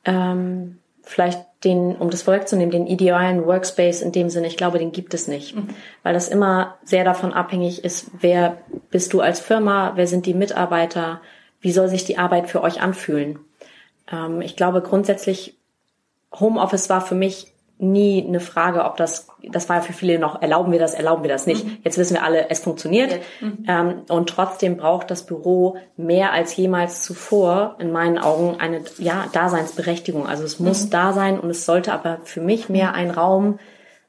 Ähm, vielleicht den, um das vorwegzunehmen, den idealen Workspace in dem Sinne, ich glaube, den gibt es nicht. Mhm. Weil das immer sehr davon abhängig ist, wer bist du als Firma, wer sind die Mitarbeiter, wie soll sich die Arbeit für euch anfühlen. Ähm, ich glaube grundsätzlich, Homeoffice war für mich nie eine Frage, ob das, das war für viele noch, erlauben wir das, erlauben wir das nicht. Mhm. Jetzt wissen wir alle, es funktioniert. Mhm. Ähm, und trotzdem braucht das Büro mehr als jemals zuvor, in meinen Augen, eine ja, Daseinsberechtigung. Also es muss mhm. da sein und es sollte aber für mich mehr ein Raum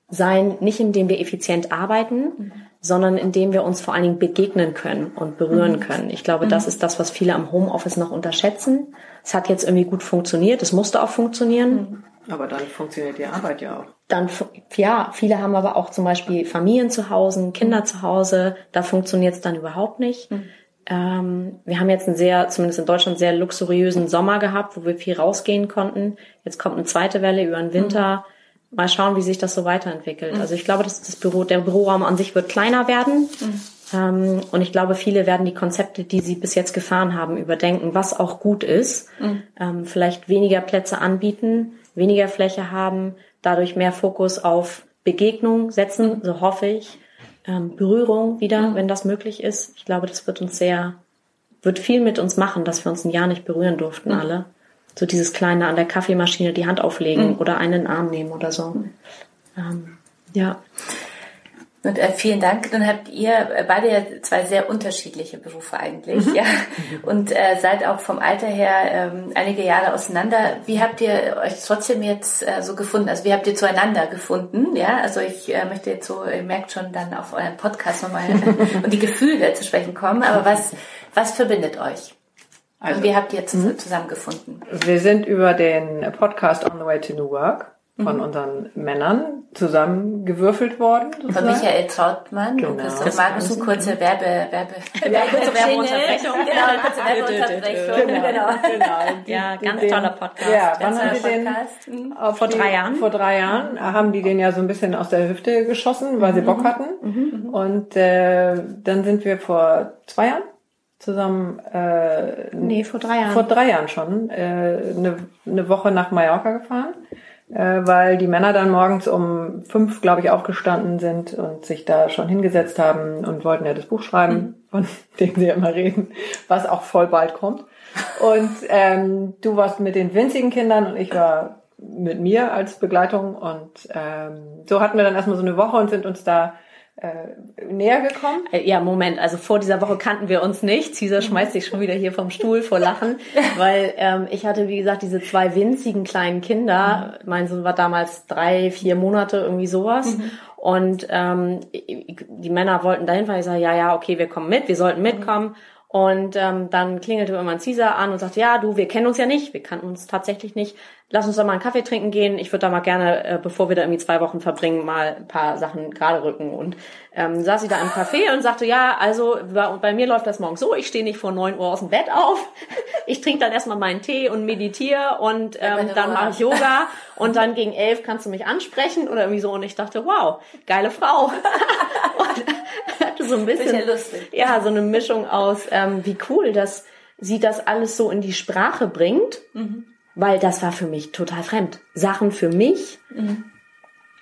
sein, nicht in dem wir effizient arbeiten, mhm. sondern in dem wir uns vor allen Dingen begegnen können und berühren mhm. können. Ich glaube, das mhm. ist das, was viele am Homeoffice noch unterschätzen. Es hat jetzt irgendwie gut funktioniert, es musste auch funktionieren. Aber dann funktioniert die Arbeit ja auch. Dann, ja, viele haben aber auch zum Beispiel Familien zu Hause, Kinder zu Hause. Da funktioniert es dann überhaupt nicht. Mhm. Ähm, wir haben jetzt einen sehr, zumindest in Deutschland, sehr luxuriösen Sommer gehabt, wo wir viel rausgehen konnten. Jetzt kommt eine zweite Welle über den Winter. Mhm. Mal schauen, wie sich das so weiterentwickelt. Mhm. Also ich glaube, dass das Büro, der Büroraum an sich wird kleiner werden. Mhm. Ähm, und ich glaube, viele werden die Konzepte, die sie bis jetzt gefahren haben, überdenken, was auch gut ist. Mhm. Ähm, vielleicht weniger Plätze anbieten, weniger Fläche haben, dadurch mehr Fokus auf Begegnung setzen, so hoffe ich. Ähm, Berührung wieder, wenn das möglich ist. Ich glaube, das wird uns sehr, wird viel mit uns machen, dass wir uns ein Jahr nicht berühren durften alle. So dieses kleine an der Kaffeemaschine die Hand auflegen oder einen Arm nehmen oder so. Ähm, ja. Und äh, vielen Dank. Dann habt ihr äh, beide ja zwei sehr unterschiedliche Berufe eigentlich, mhm. ja. Und äh, seid auch vom Alter her ähm, einige Jahre auseinander. Wie habt ihr euch trotzdem jetzt äh, so gefunden? Also wie habt ihr zueinander gefunden? Ja, also ich äh, möchte jetzt so, ihr merkt schon dann auf euren Podcast nochmal und die Gefühle zu sprechen kommen. Aber was was verbindet euch? Also, und wie habt ihr jetzt mhm. zusammengefunden? Wir sind über den Podcast On the Way to New Work von mhm. unseren Männern zusammengewürfelt worden. Sozusagen. Von Michael Trautmann genau. und Christoph Magnussen. Kurze Werbe, Werbe, ja, kurze Werbeunterbrechung. Genau, kurze Werbeunterbrechung. Genau, genau. genau. Ja, ganz den, toller Podcast. Ja, wann haben Sie den? Mhm. Vor drei Jahren. Vor drei Jahren haben die den ja so ein bisschen aus der Hüfte geschossen, weil mhm. sie Bock hatten. Mhm. Und äh, dann sind wir vor zwei Jahren zusammen äh, nee vor drei Jahren vor drei Jahren schon äh, eine, eine Woche nach Mallorca gefahren weil die Männer dann morgens um fünf, glaube ich, aufgestanden sind und sich da schon hingesetzt haben und wollten ja das Buch schreiben, mhm. von dem sie ja immer reden, was auch voll bald kommt. Und ähm, du warst mit den winzigen Kindern und ich war mit mir als Begleitung. Und ähm, so hatten wir dann erstmal so eine Woche und sind uns da äh, näher gekommen? Äh, ja, Moment, also vor dieser Woche kannten wir uns nicht. Caesar schmeißt sich schon wieder hier vom Stuhl vor Lachen, weil ähm, ich hatte, wie gesagt, diese zwei winzigen kleinen Kinder. Mhm. Mein Sohn war damals drei, vier Monate, irgendwie sowas. Mhm. Und ähm, die Männer wollten dahin, weil ich sage, ja, ja, okay, wir kommen mit, wir sollten mitkommen. Und ähm, dann klingelte irgendwann Caesar an und sagte, ja, du, wir kennen uns ja nicht, wir kannten uns tatsächlich nicht lass uns doch mal einen Kaffee trinken gehen. Ich würde da mal gerne, äh, bevor wir da irgendwie zwei Wochen verbringen, mal ein paar Sachen gerade rücken. Und ähm, saß sie da im Café und sagte, ja, also bei mir läuft das morgens so, ich stehe nicht vor neun Uhr aus dem Bett auf. Ich trinke dann erstmal meinen Tee und meditiere und ähm, dann mache ich Yoga und dann gegen elf kannst du mich ansprechen oder irgendwie so. Und ich dachte, wow, geile Frau. und hatte so ein bisschen, ja, so eine Mischung aus, ähm, wie cool, dass sie das alles so in die Sprache bringt. Mhm weil das war für mich total fremd. Sachen für mich. Mhm.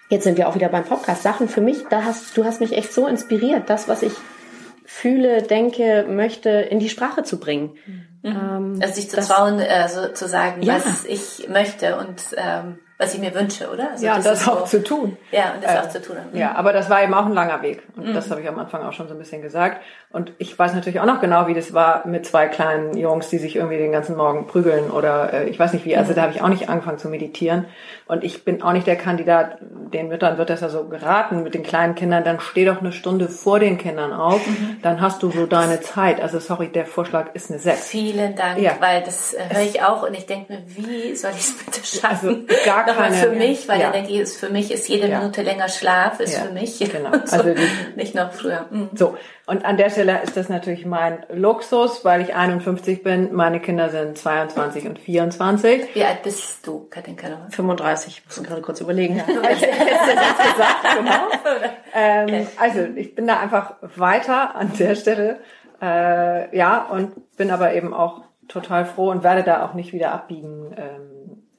Jetzt sind wir auch wieder beim Podcast. Sachen für mich, da hast du hast mich echt so inspiriert, das, was ich fühle, denke, möchte, in die Sprache zu bringen. Mhm. Ähm, also sich zu trauen, äh, so, zu sagen, ja. was ich möchte und ähm, was ich mir wünsche, oder? Also ja, das, das auch so, zu tun. Ja, und das äh, auch zu tun. Ja, aber das war eben auch ein langer Weg. Und mhm. das habe ich am Anfang auch schon so ein bisschen gesagt. Und ich weiß natürlich auch noch genau, wie das war mit zwei kleinen Jungs, die sich irgendwie den ganzen Morgen prügeln oder äh, ich weiß nicht wie. Also mhm. da habe ich auch nicht angefangen zu meditieren. Und ich bin auch nicht der Kandidat, den Müttern wird das ja so geraten mit den kleinen Kindern, dann steh doch eine Stunde vor den Kindern auf, mhm. dann hast du so deine Zeit. Also sorry, der Vorschlag ist eine 6. Vielen Dank, ja. weil das äh, höre ich auch und ich denke mir, wie soll ich es bitte schaffen? Also gar Nochmal für mich, weil ja. Energie ist für mich, ist jede ja. Minute länger Schlaf, ist für mich. Genau. Also die, nicht noch früher. Mhm. So. Und an der Stelle ist das natürlich mein Luxus, weil ich 51 bin. Meine Kinder sind 22 und 24. Wie alt bist du, Katinka? 35. Ich muss gerade kurz überlegen. Ja. gesagt, genau. Ähm, okay. Also ich bin da einfach weiter an der Stelle. Äh, ja, und bin aber eben auch total froh und werde da auch nicht wieder abbiegen, ähm,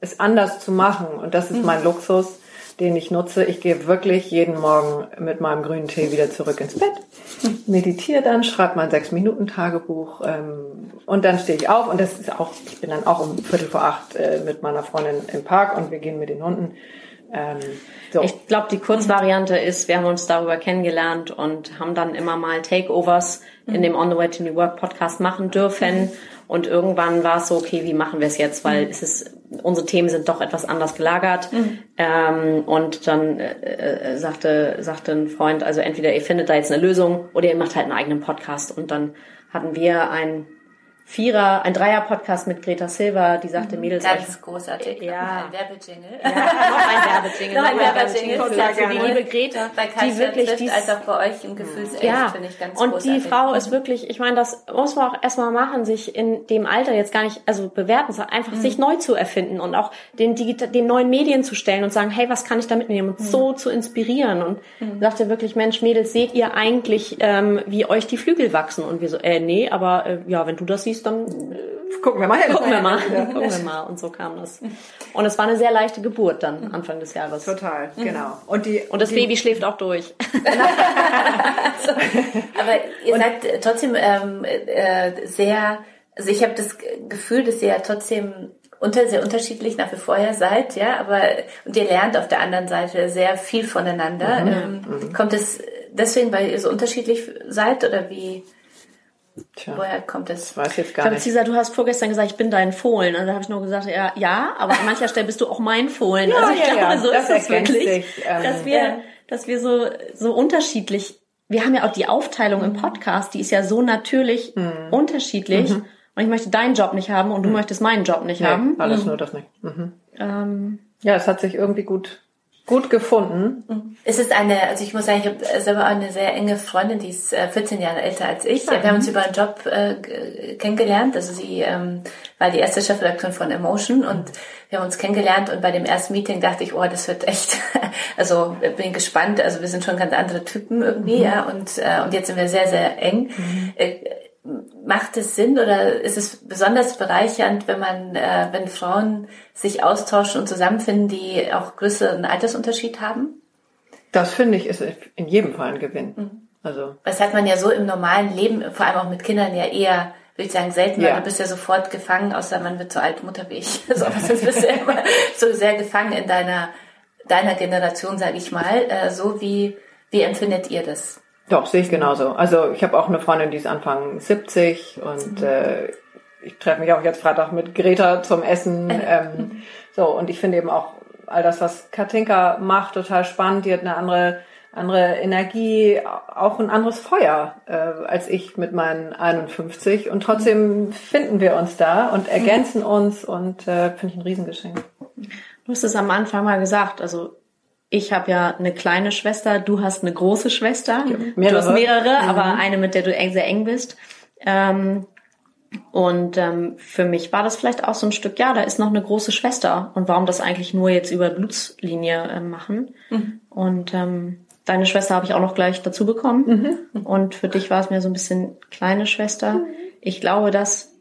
es anders zu machen. Und das ist mein Luxus den ich nutze. Ich gehe wirklich jeden Morgen mit meinem grünen Tee wieder zurück ins Bett, meditiere dann, schreibe mein sechs Minuten Tagebuch ähm, und dann stehe ich auf und das ist auch, ich bin dann auch um Viertel vor acht äh, mit meiner Freundin im Park und wir gehen mit den Hunden. Ähm, so. Ich glaube, die Kurzvariante ist, wir haben uns darüber kennengelernt und haben dann immer mal Takeovers in dem On the Way to New Work Podcast machen dürfen. Und irgendwann war es so, okay, wie machen wir es jetzt? Weil mhm. es ist, unsere Themen sind doch etwas anders gelagert. Mhm. Ähm, und dann äh, äh, sagte, sagte ein Freund, also entweder ihr findet da jetzt eine Lösung oder ihr macht halt einen eigenen Podcast. Und dann hatten wir ein Vierer, ein Dreier-Podcast mit Greta Silva, die sagte, mhm. Mädels. Ganz euch, großartig. Ja. Ein Werbejingle. Ja, noch ein Werbejingle. noch ein Werbejingle. Für die liebe Greta. Bei die wirklich, die als auch bei euch im Gefühlsecht, ja. finde ich ganz Und großartig. die Frau ist wirklich, ich meine, das muss man auch erstmal machen, sich in dem Alter jetzt gar nicht, also bewerten, sondern einfach mhm. sich neu zu erfinden und auch den, Digital, den neuen Medien zu stellen und sagen, hey, was kann ich da mitnehmen und mhm. so zu inspirieren. Und mhm. sagte wirklich, Mensch, Mädels, seht ihr eigentlich, ähm, wie euch die Flügel wachsen? Und wir so, äh, nee, aber äh, ja, wenn du das siehst, dann äh, gucken wir mal hin. Gucken wir mal. Ja. Gucken wir mal. Und so kam das. Und es war eine sehr leichte Geburt dann Anfang des Jahres. Total, genau. Und die und das die, Baby schläft auch durch. Aber ihr und, seid trotzdem ähm, äh, sehr. Also ich habe das Gefühl, dass ihr ja trotzdem unter sehr unterschiedlich nach wie vor seid, ja, aber und ihr lernt auf der anderen Seite sehr viel voneinander. Mhm. Ähm, mhm. Kommt es deswegen, weil ihr so unterschiedlich seid oder wie? Tja, Woher kommt das? Ich weiß jetzt gar ich nicht. Cesar, du hast vorgestern gesagt, ich bin dein Fohlen. Und da habe ich nur gesagt, ja, ja, aber an mancher Stelle bist du auch mein Fohlen. Ja, also ich ja, glaube, ja. so das ist es wirklich, sich, ähm, dass wir, ja. dass wir so, so unterschiedlich, wir haben ja auch die Aufteilung im Podcast, die ist ja so natürlich mhm. unterschiedlich. Mhm. Und ich möchte deinen Job nicht haben und du mhm. möchtest meinen Job nicht nee, haben. Alles mhm. nur das nicht. Mhm. Ähm, ja, es hat sich irgendwie gut gut gefunden. Mhm. Es ist eine, also ich muss sagen, ich habe selber eine sehr enge Freundin, die ist 14 äh, Jahre älter als ich. Wir haben uns über einen Job äh, kennengelernt. Also sie ähm, war die erste Chefredakteurin von Emotion und wir haben uns kennengelernt und bei dem ersten Meeting dachte ich, oh, das wird echt, also bin gespannt. Also wir sind schon ganz andere Typen irgendwie, mhm. ja, und, äh, und jetzt sind wir sehr, sehr eng. Mhm. Äh, macht es Sinn oder ist es besonders bereichernd, wenn man, äh, wenn Frauen sich austauschen und zusammenfinden, die auch größeren Altersunterschied haben? Das finde ich ist in jedem Fall ein Gewinn. Mhm. Also. Das hat man ja so im normalen Leben, vor allem auch mit Kindern ja eher würde ich sagen, selten, ja. weil du bist ja sofort gefangen, außer man wird so alt Mutter wie ich. Also, aber sonst bist du ja immer so sehr gefangen in deiner, deiner Generation, sage ich mal. Äh, so wie, wie empfindet ihr das? Doch, sehe ich genauso. Also ich habe auch eine Freundin, die ist Anfang 70 und mhm. äh, ich treffe mich auch jetzt Freitag mit Greta zum Essen. Ähm, so, und ich finde eben auch all das, was Katinka macht, total spannend. Die hat eine andere andere Energie, auch ein anderes Feuer äh, als ich mit meinen 51. Und trotzdem finden wir uns da und ergänzen uns und äh, finde ich ein Riesengeschenk. Du hast es am Anfang mal gesagt, also ich habe ja eine kleine Schwester, du hast eine große Schwester. Mehrere. Du hast mehrere, mhm. aber eine, mit der du eng, sehr eng bist. Ähm, und ähm, für mich war das vielleicht auch so ein Stück, ja, da ist noch eine große Schwester. Und warum das eigentlich nur jetzt über Blutslinie äh, machen? Mhm. Und ähm, deine Schwester habe ich auch noch gleich dazu bekommen. Mhm. Und für dich war es mir so ein bisschen kleine Schwester. Mhm. Ich glaube, dass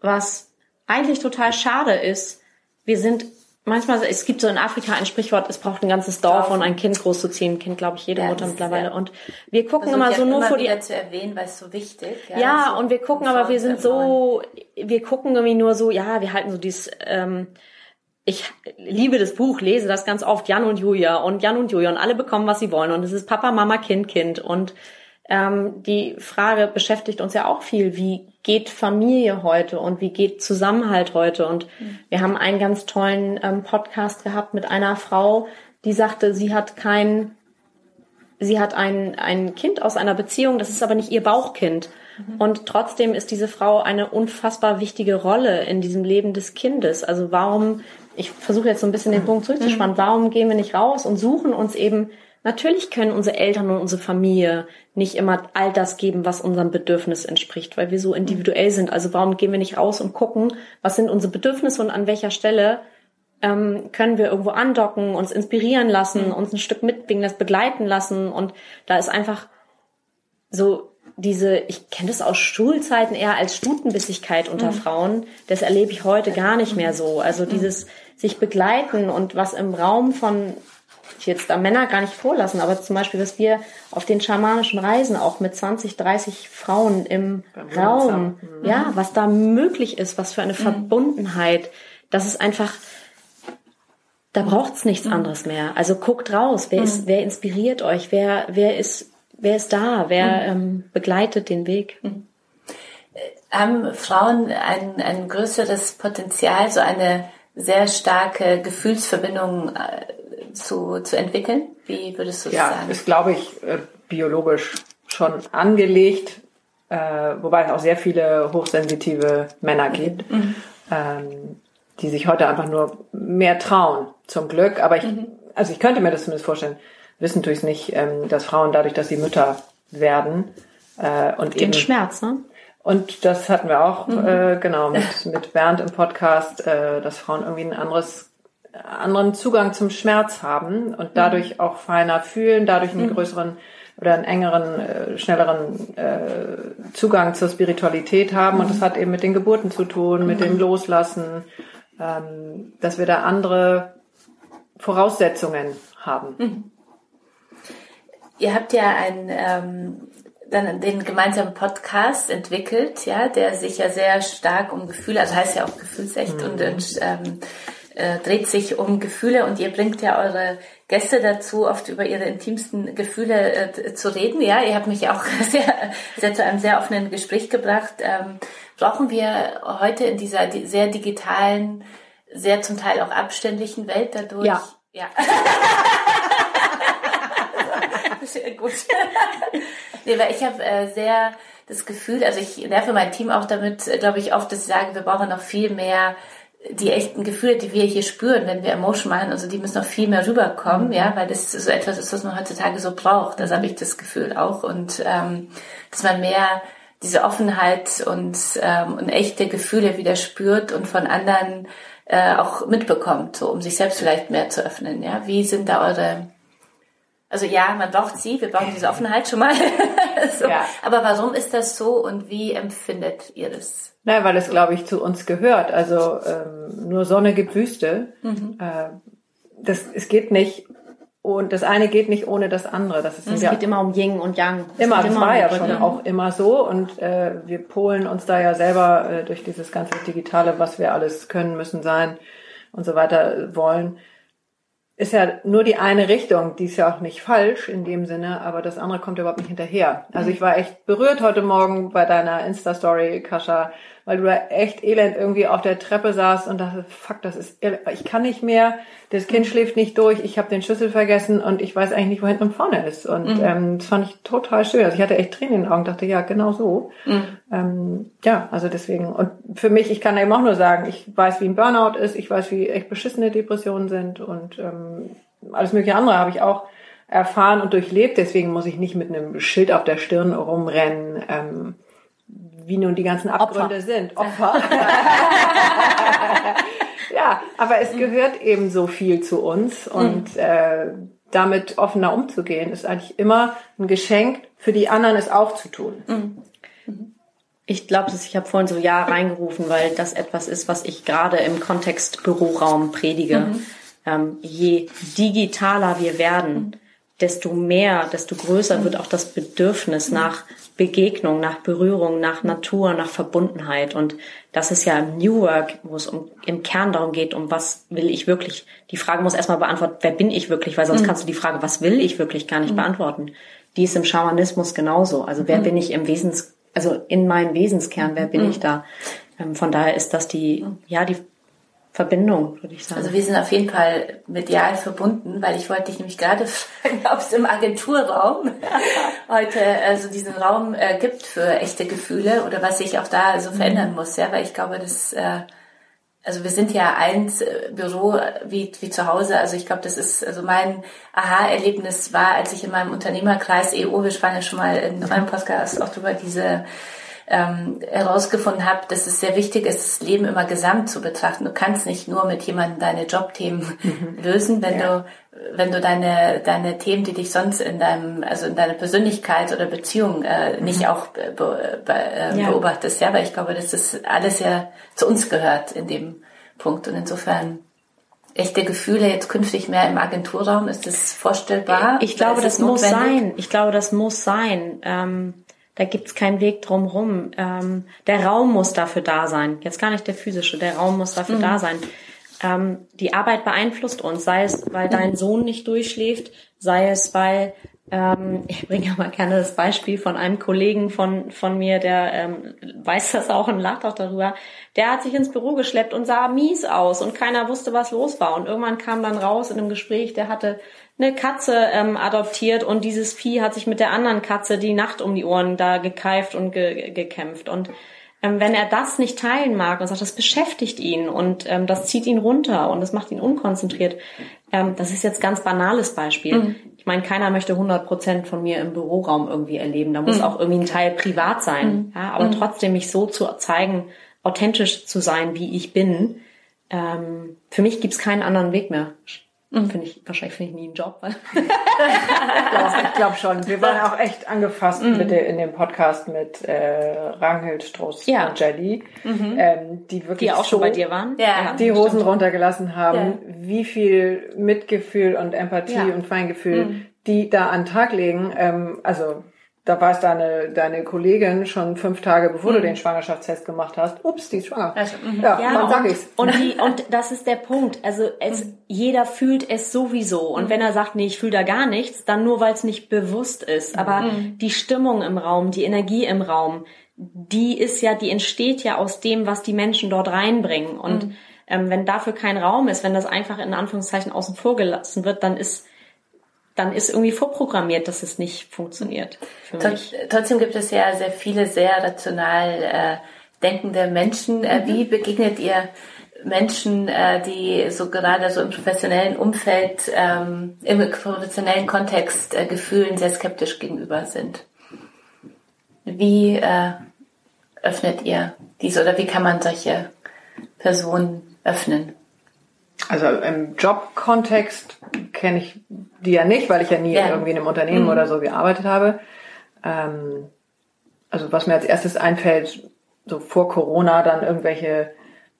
was eigentlich total schade ist, wir sind manchmal, es gibt so in Afrika ein Sprichwort, es braucht ein ganzes Dorf, um ein Kind großzuziehen. Kind, glaube ich, jede ja, Mutter mittlerweile. Ja. Und wir gucken also, immer so nur vor die. zu erwähnen, weil es so wichtig. Ja, ja so und wir gucken, aber wir sind so, wir gucken irgendwie nur so, ja, wir halten so dieses, ähm, ich liebe das Buch, lese das ganz oft, Jan und Julia und Jan und Julia und alle bekommen, was sie wollen und es ist Papa, Mama, Kind, Kind und ähm, die Frage beschäftigt uns ja auch viel, wie geht Familie heute und wie geht Zusammenhalt heute und mhm. wir haben einen ganz tollen ähm, Podcast gehabt mit einer Frau, die sagte, sie hat kein, sie hat ein, ein Kind aus einer Beziehung, das ist aber nicht ihr Bauchkind Mhm. Und trotzdem ist diese Frau eine unfassbar wichtige Rolle in diesem Leben des Kindes. Also warum, ich versuche jetzt so ein bisschen den Punkt zurückzuspannen, mhm. warum gehen wir nicht raus und suchen uns eben, natürlich können unsere Eltern und unsere Familie nicht immer all das geben, was unserem Bedürfnis entspricht, weil wir so individuell sind. Also warum gehen wir nicht raus und gucken, was sind unsere Bedürfnisse und an welcher Stelle ähm, können wir irgendwo andocken, uns inspirieren lassen, mhm. uns ein Stück mitbringen, das begleiten lassen. Und da ist einfach so diese, ich kenne das aus Schulzeiten eher als Stutenbissigkeit unter mhm. Frauen. Das erlebe ich heute gar nicht mehr so. Also mhm. dieses sich begleiten und was im Raum von jetzt da Männer gar nicht vorlassen, aber zum Beispiel, was wir auf den schamanischen Reisen auch mit 20, 30 Frauen im Raum, mhm. ja, was da möglich ist, was für eine mhm. Verbundenheit, das ist einfach, da braucht's nichts mhm. anderes mehr. Also guckt raus, wer ist, mhm. wer inspiriert euch, wer, wer ist wer ist da? Wer mhm. ähm, begleitet den Weg? Haben Frauen ein, ein größeres Potenzial, so eine sehr starke Gefühlsverbindung äh, zu, zu entwickeln? Wie würdest du ja, sagen? Ja, ist, glaube ich, äh, biologisch schon angelegt, äh, wobei es auch sehr viele hochsensitive Männer gibt, mhm. ähm, die sich heute einfach nur mehr trauen, zum Glück. Aber ich, mhm. also ich könnte mir das zumindest vorstellen, wissen tue ich nicht, ähm, dass Frauen dadurch, dass sie Mütter werden äh, und Den eben Schmerz, ne? Und das hatten wir auch mhm. äh, genau mit, mit Bernd im Podcast, äh, dass Frauen irgendwie ein anderes anderen Zugang zum Schmerz haben und mhm. dadurch auch feiner fühlen, dadurch einen mhm. größeren oder einen engeren, äh, schnelleren äh, Zugang zur Spiritualität haben. Und das mhm. hat eben mit den Geburten zu tun, mit dem Loslassen, ähm, dass wir da andere Voraussetzungen haben. Ihr habt ja einen, ähm, dann den gemeinsamen Podcast entwickelt, ja, der sich ja sehr stark um Gefühle, also heißt ja auch Gefühlsecht mhm. und, und ähm, äh, dreht sich um Gefühle und ihr bringt ja eure Gäste dazu, oft über ihre intimsten Gefühle äh, zu reden. Ja, ihr habt mich auch sehr, sehr zu einem sehr offenen Gespräch gebracht. Ähm, brauchen wir heute in dieser sehr digitalen, sehr zum Teil auch abständlichen Welt dadurch? Ja. ja. Sehr gut. nee, weil ich habe äh, sehr das Gefühl, also ich nerve mein Team auch damit, äh, glaube ich, oft, dass sie sagen, wir brauchen noch viel mehr die echten Gefühle, die wir hier spüren, wenn wir Emotion machen, also die müssen noch viel mehr rüberkommen, ja, weil das so etwas ist, was man heutzutage so braucht. Das habe ich das Gefühl auch. Und ähm, dass man mehr diese Offenheit und, ähm, und echte Gefühle wieder spürt und von anderen äh, auch mitbekommt, so um sich selbst vielleicht mehr zu öffnen. Ja, wie sind da eure also ja, man braucht sie, wir brauchen diese Offenheit schon mal. so. ja. Aber warum ist das so und wie empfindet ihr das? Na, weil es, glaube ich, zu uns gehört. Also ähm, nur Sonne gibt Wüste. Mhm. Äh, das, es geht nicht und das eine geht nicht ohne das andere. Das ist es ja geht immer um Yin und Yang. Es immer, das immer war ja schon auch immer so. Und äh, wir polen uns da ja selber äh, durch dieses ganze Digitale, was wir alles können, müssen sein und so weiter wollen ist ja nur die eine Richtung, die ist ja auch nicht falsch in dem Sinne, aber das andere kommt überhaupt nicht hinterher. Also ich war echt berührt heute Morgen bei deiner Insta-Story, Kascha, weil du da echt elend irgendwie auf der Treppe saßt und dachte, fuck, das ist, ich kann nicht mehr, das Kind schläft nicht durch, ich habe den Schlüssel vergessen und ich weiß eigentlich nicht, wo hinten und vorne ist. Und mhm. ähm, das fand ich total schön. Also ich hatte echt Tränen in den Augen, dachte, ja, genau so. Mhm. Ähm, ja, also deswegen. Und für mich, ich kann eben auch nur sagen, ich weiß, wie ein Burnout ist, ich weiß, wie echt beschissene Depressionen sind und ähm, alles mögliche andere habe ich auch erfahren und durchlebt. Deswegen muss ich nicht mit einem Schild auf der Stirn rumrennen. Ähm, wie nun die ganzen Abgründe Opfer. sind. Opfer. ja, aber es gehört eben so viel zu uns und mhm. äh, damit offener umzugehen, ist eigentlich immer ein Geschenk für die anderen, es auch zu tun. Mhm. Mhm. Ich glaube, ich habe vorhin so Ja reingerufen, weil das etwas ist, was ich gerade im Kontext Büroraum predige. Mhm. Ähm, je digitaler wir werden. Desto mehr, desto größer wird auch das Bedürfnis nach Begegnung, nach Berührung, nach Natur, nach Verbundenheit. Und das ist ja im New Work, wo es um, im Kern darum geht, um was will ich wirklich. Die Frage muss erstmal beantworten, wer bin ich wirklich, weil sonst mhm. kannst du die Frage, was will ich wirklich, gar nicht mhm. beantworten. Die ist im Schamanismus genauso. Also wer mhm. bin ich im Wesens, also in meinem Wesenskern, wer bin mhm. ich da? Ähm, von daher ist das die, ja, die Verbindung, würde ich sagen. Also wir sind auf jeden Fall medial verbunden, weil ich wollte dich nämlich gerade fragen, ob es im Agenturraum heute also diesen Raum äh, gibt für echte Gefühle oder was sich auch da so mhm. verändern muss, ja, weil ich glaube, das äh, also wir sind ja eins äh, Büro wie, wie zu Hause. Also ich glaube, das ist, also mein Aha-Erlebnis war, als ich in meinem Unternehmerkreis EU, wir sprachen ja schon mal in eurem Podcast auch drüber, diese ähm, herausgefunden habe, dass es sehr wichtig ist, das Leben immer gesamt zu betrachten. Du kannst nicht nur mit jemandem deine Jobthemen mhm. lösen, wenn ja. du wenn du deine deine Themen, die dich sonst in deinem also in deiner Persönlichkeit oder Beziehung äh, nicht mhm. auch be, be, äh, ja. beobachtest, ja, weil ich glaube, dass das alles ja zu uns gehört in dem Punkt und insofern echte Gefühle jetzt künftig mehr im Agenturraum? Ist das vorstellbar? Ich glaube, das muss sein. Ich glaube, das muss sein. Ähm, da gibt's keinen Weg drumherum. Ähm, der Raum muss dafür da sein. Jetzt gar nicht der physische, der Raum muss dafür mhm. da sein. Ähm, die Arbeit beeinflusst uns, sei es, weil dein Sohn nicht durchschläft, sei es, weil ähm, ich bringe mal gerne das Beispiel von einem Kollegen von, von mir, der ähm, weiß das auch und lacht auch darüber. Der hat sich ins Büro geschleppt und sah mies aus und keiner wusste, was los war. Und irgendwann kam dann raus in einem Gespräch, der hatte eine Katze ähm, adoptiert und dieses Vieh hat sich mit der anderen Katze die Nacht um die Ohren da gekeift und ge gekämpft. Und ähm, wenn er das nicht teilen mag und sagt, das beschäftigt ihn und ähm, das zieht ihn runter und das macht ihn unkonzentriert, ähm, das ist jetzt ganz banales Beispiel. Mhm. Ich meine, keiner möchte 100 Prozent von mir im Büroraum irgendwie erleben. Da muss mhm. auch irgendwie ein Teil privat sein. Mhm. Ja, aber mhm. trotzdem mich so zu zeigen, authentisch zu sein, wie ich bin, ähm, für mich gibt's keinen anderen Weg mehr. Mhm. Finde ich, wahrscheinlich finde ich nie einen Job. Weil ich glaube schon. Wir waren auch echt angefasst mhm. mit der, in dem Podcast mit äh, Ranghild Stroß ja. und Jelly, mhm. ähm, die wirklich die auch schon bei dir waren, ja, die Hosen stimmt. runtergelassen haben, ja. wie viel Mitgefühl und Empathie ja. und Feingefühl mhm. die da an den Tag legen. Ähm, also da weiß deine, deine Kollegin schon fünf Tage, bevor mhm. du den Schwangerschaftstest gemacht hast, ups, die ist schwanger. Also, mhm. ja, ja, dann sag und, ich's. Und, die, und das ist der Punkt. Also es, mhm. jeder fühlt es sowieso. Und mhm. wenn er sagt, nee, ich fühle da gar nichts, dann nur, weil es nicht bewusst ist. Aber mhm. die Stimmung im Raum, die Energie im Raum, die ist ja, die entsteht ja aus dem, was die Menschen dort reinbringen. Und mhm. ähm, wenn dafür kein Raum ist, wenn das einfach in Anführungszeichen außen vor gelassen wird, dann ist dann ist irgendwie vorprogrammiert, dass es nicht funktioniert. Trotzdem gibt es ja sehr viele sehr rational äh, denkende Menschen. Äh, mhm. Wie begegnet ihr Menschen, äh, die so gerade so im professionellen Umfeld, ähm, im professionellen Kontext äh, Gefühlen sehr skeptisch gegenüber sind? Wie äh, öffnet ihr diese oder wie kann man solche Personen öffnen? Also im Jobkontext kenne ich die ja nicht, weil ich ja nie ja. irgendwie in einem Unternehmen mhm. oder so gearbeitet habe. Ähm, also was mir als erstes einfällt, so vor Corona dann irgendwelche,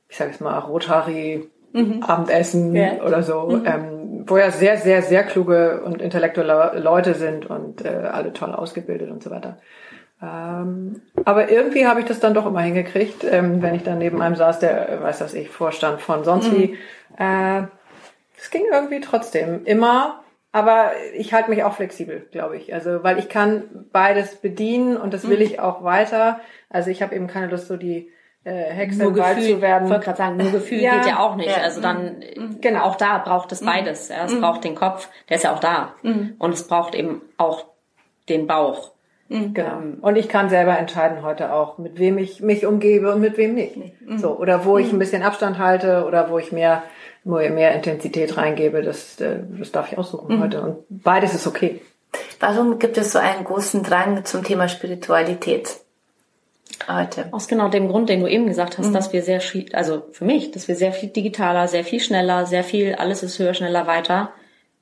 ich sage jetzt mal, Rotary mhm. Abendessen ja. oder so, mhm. ähm, wo ja sehr, sehr, sehr kluge und intellektuelle Leute sind und äh, alle toll ausgebildet und so weiter. Ähm, aber irgendwie habe ich das dann doch immer hingekriegt, ähm, wenn ich dann neben einem saß, der, weiß das ich, Vorstand von sonst wie. Äh, es ging irgendwie trotzdem immer, aber ich halte mich auch flexibel, glaube ich. Also, weil ich kann beides bedienen und das will ich auch weiter. Also ich habe eben keine Lust, so die äh, Hexe nur Gefühl, zu werden. Ich wollte gerade sagen, nur Gefühl Ja. geht ja auch nicht. Ja. Also dann, genau, auch da braucht es beides. Ja. Es braucht den Kopf, der ist ja auch da. Und es braucht eben auch den Bauch. Genau. Und ich kann selber entscheiden heute auch, mit wem ich mich umgebe und mit wem nicht. So, oder wo ich ein bisschen Abstand halte oder wo ich mehr, wo ich mehr Intensität reingebe, das, äh, das darf ich aussuchen heute. Und beides ist okay. Warum gibt es so einen großen Drang zum Thema Spiritualität heute? Aus genau dem Grund, den du eben gesagt hast, dass wir sehr viel, also für mich, dass wir sehr viel digitaler, sehr viel schneller, sehr viel, alles ist höher, schneller, weiter.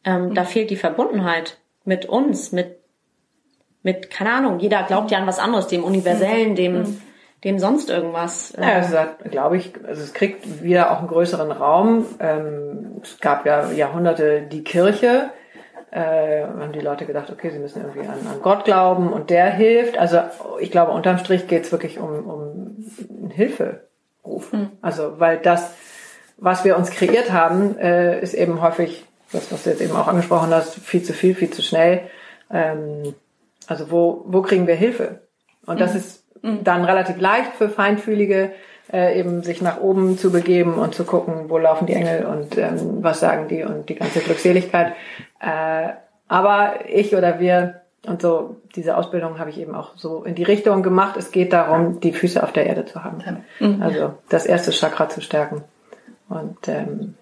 Ähm, Da fehlt die Verbundenheit mit uns, mit, mit, keine Ahnung, jeder glaubt ja an was anderes, dem Universellen, dem, dem sonst irgendwas. Ja, es hat, glaube ich, also es kriegt wieder auch einen größeren Raum. Ähm, es gab ja Jahrhunderte die Kirche. Äh, haben die Leute gedacht, okay, sie müssen irgendwie an, an Gott glauben und der hilft. Also ich glaube, unterm Strich geht es wirklich um, um einen Hilferuf. Also weil das, was wir uns kreiert haben, äh, ist eben häufig, das, was du jetzt eben auch angesprochen hast, viel zu viel, viel zu schnell. Ähm, also wo, wo kriegen wir Hilfe? Und das ist dann relativ leicht für Feinfühlige, äh, eben sich nach oben zu begeben und zu gucken, wo laufen die Engel und ähm, was sagen die und die ganze Glückseligkeit. Äh, aber ich oder wir und so, diese Ausbildung habe ich eben auch so in die Richtung gemacht. Es geht darum, die Füße auf der Erde zu haben. Also das erste Chakra zu stärken. Und ähm,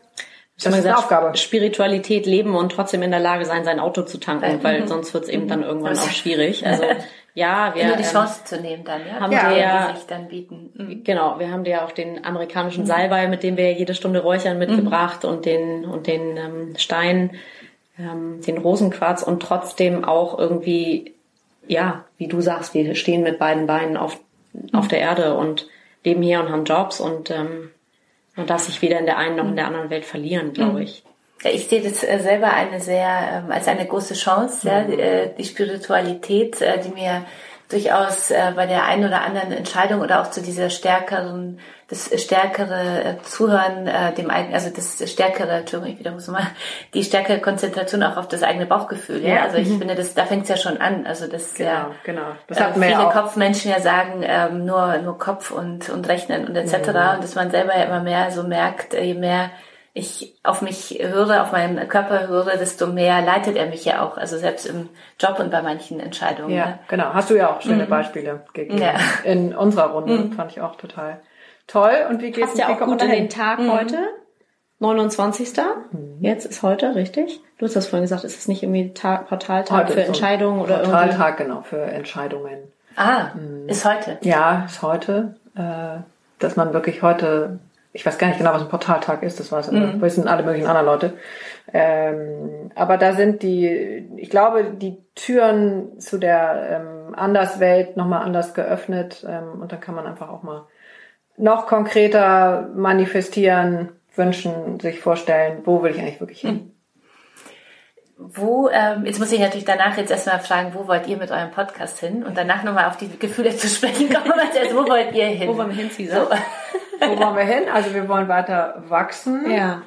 Ich das ist eine gesagt, Aufgabe. Spiritualität leben und trotzdem in der Lage sein, sein Auto zu tanken, weil sonst wird es eben dann irgendwann auch schwierig. Also ja, wir Nur die ähm, Chance zu nehmen dann, ja? haben ja, wir- die sich dann bieten. Mhm. Genau, wir haben dir auch den amerikanischen Salbei, mit dem wir jede Stunde räuchern, mitgebracht und den und den ähm, Stein, ähm, den Rosenquarz und trotzdem auch irgendwie, ja, wie du sagst, wir stehen mit beiden Beinen auf auf der Erde und leben hier und haben Jobs und ähm, und das sich weder in der einen noch in der anderen Welt verlieren, glaube ich. Ja, ich sehe das äh, selber eine sehr, ähm, als eine große Chance, ja, die, äh, die Spiritualität, äh, die mir durchaus äh, bei der einen oder anderen Entscheidung oder auch zu dieser stärkeren, das stärkere äh, Zuhören, äh, dem eigenen, also das stärkere, Entschuldigung, ich wiederhole es mal, die stärkere Konzentration auch auf das eigene Bauchgefühl. Ja, Ja. also ich finde, das da fängt es ja schon an. Also das Genau, ja, genau. Das äh, hatten wir viele auch. Kopfmenschen ja sagen ähm, nur nur Kopf und und Rechnen und etc. Mhm. Und dass man selber ja immer mehr so merkt, äh, je mehr ich auf mich höre, auf meinen Körper höre, desto mehr leitet er mich ja auch. Also selbst im Job und bei manchen Entscheidungen. Ja, ne? genau. Hast du ja auch schöne Beispiele gegeben. Ja. In unserer Runde. Fand ich auch total toll. Und wie geht's Passt ja auch gut in den? Tag heute. 29. Jetzt ist heute, richtig? Du hast das vorhin gesagt, ist es nicht irgendwie Tag, Portaltag Heute für Entscheidungen oder irgendwie? Portaltag, genau, für Entscheidungen. Ah, ist heute. Ja, ist heute, äh, dass man wirklich heute, ich weiß gar nicht genau, was ein Portaltag ist, das weiß mhm. wissen alle möglichen anderen Leute. Ähm, aber da sind die, ich glaube, die Türen zu der ähm, Anderswelt nochmal anders geöffnet ähm, und dann kann man einfach auch mal noch konkreter manifestieren, wünschen, sich vorstellen, wo will ich eigentlich wirklich hin? Wo, ähm, jetzt muss ich natürlich danach jetzt erstmal fragen, wo wollt ihr mit eurem Podcast hin? Und danach nochmal auf die Gefühle zu sprechen kommen. Also erst, wo wollt ihr hin? Wo wollen wir hin, Cesar? So. Wo wollen wir hin? Also wir wollen weiter wachsen. Ja,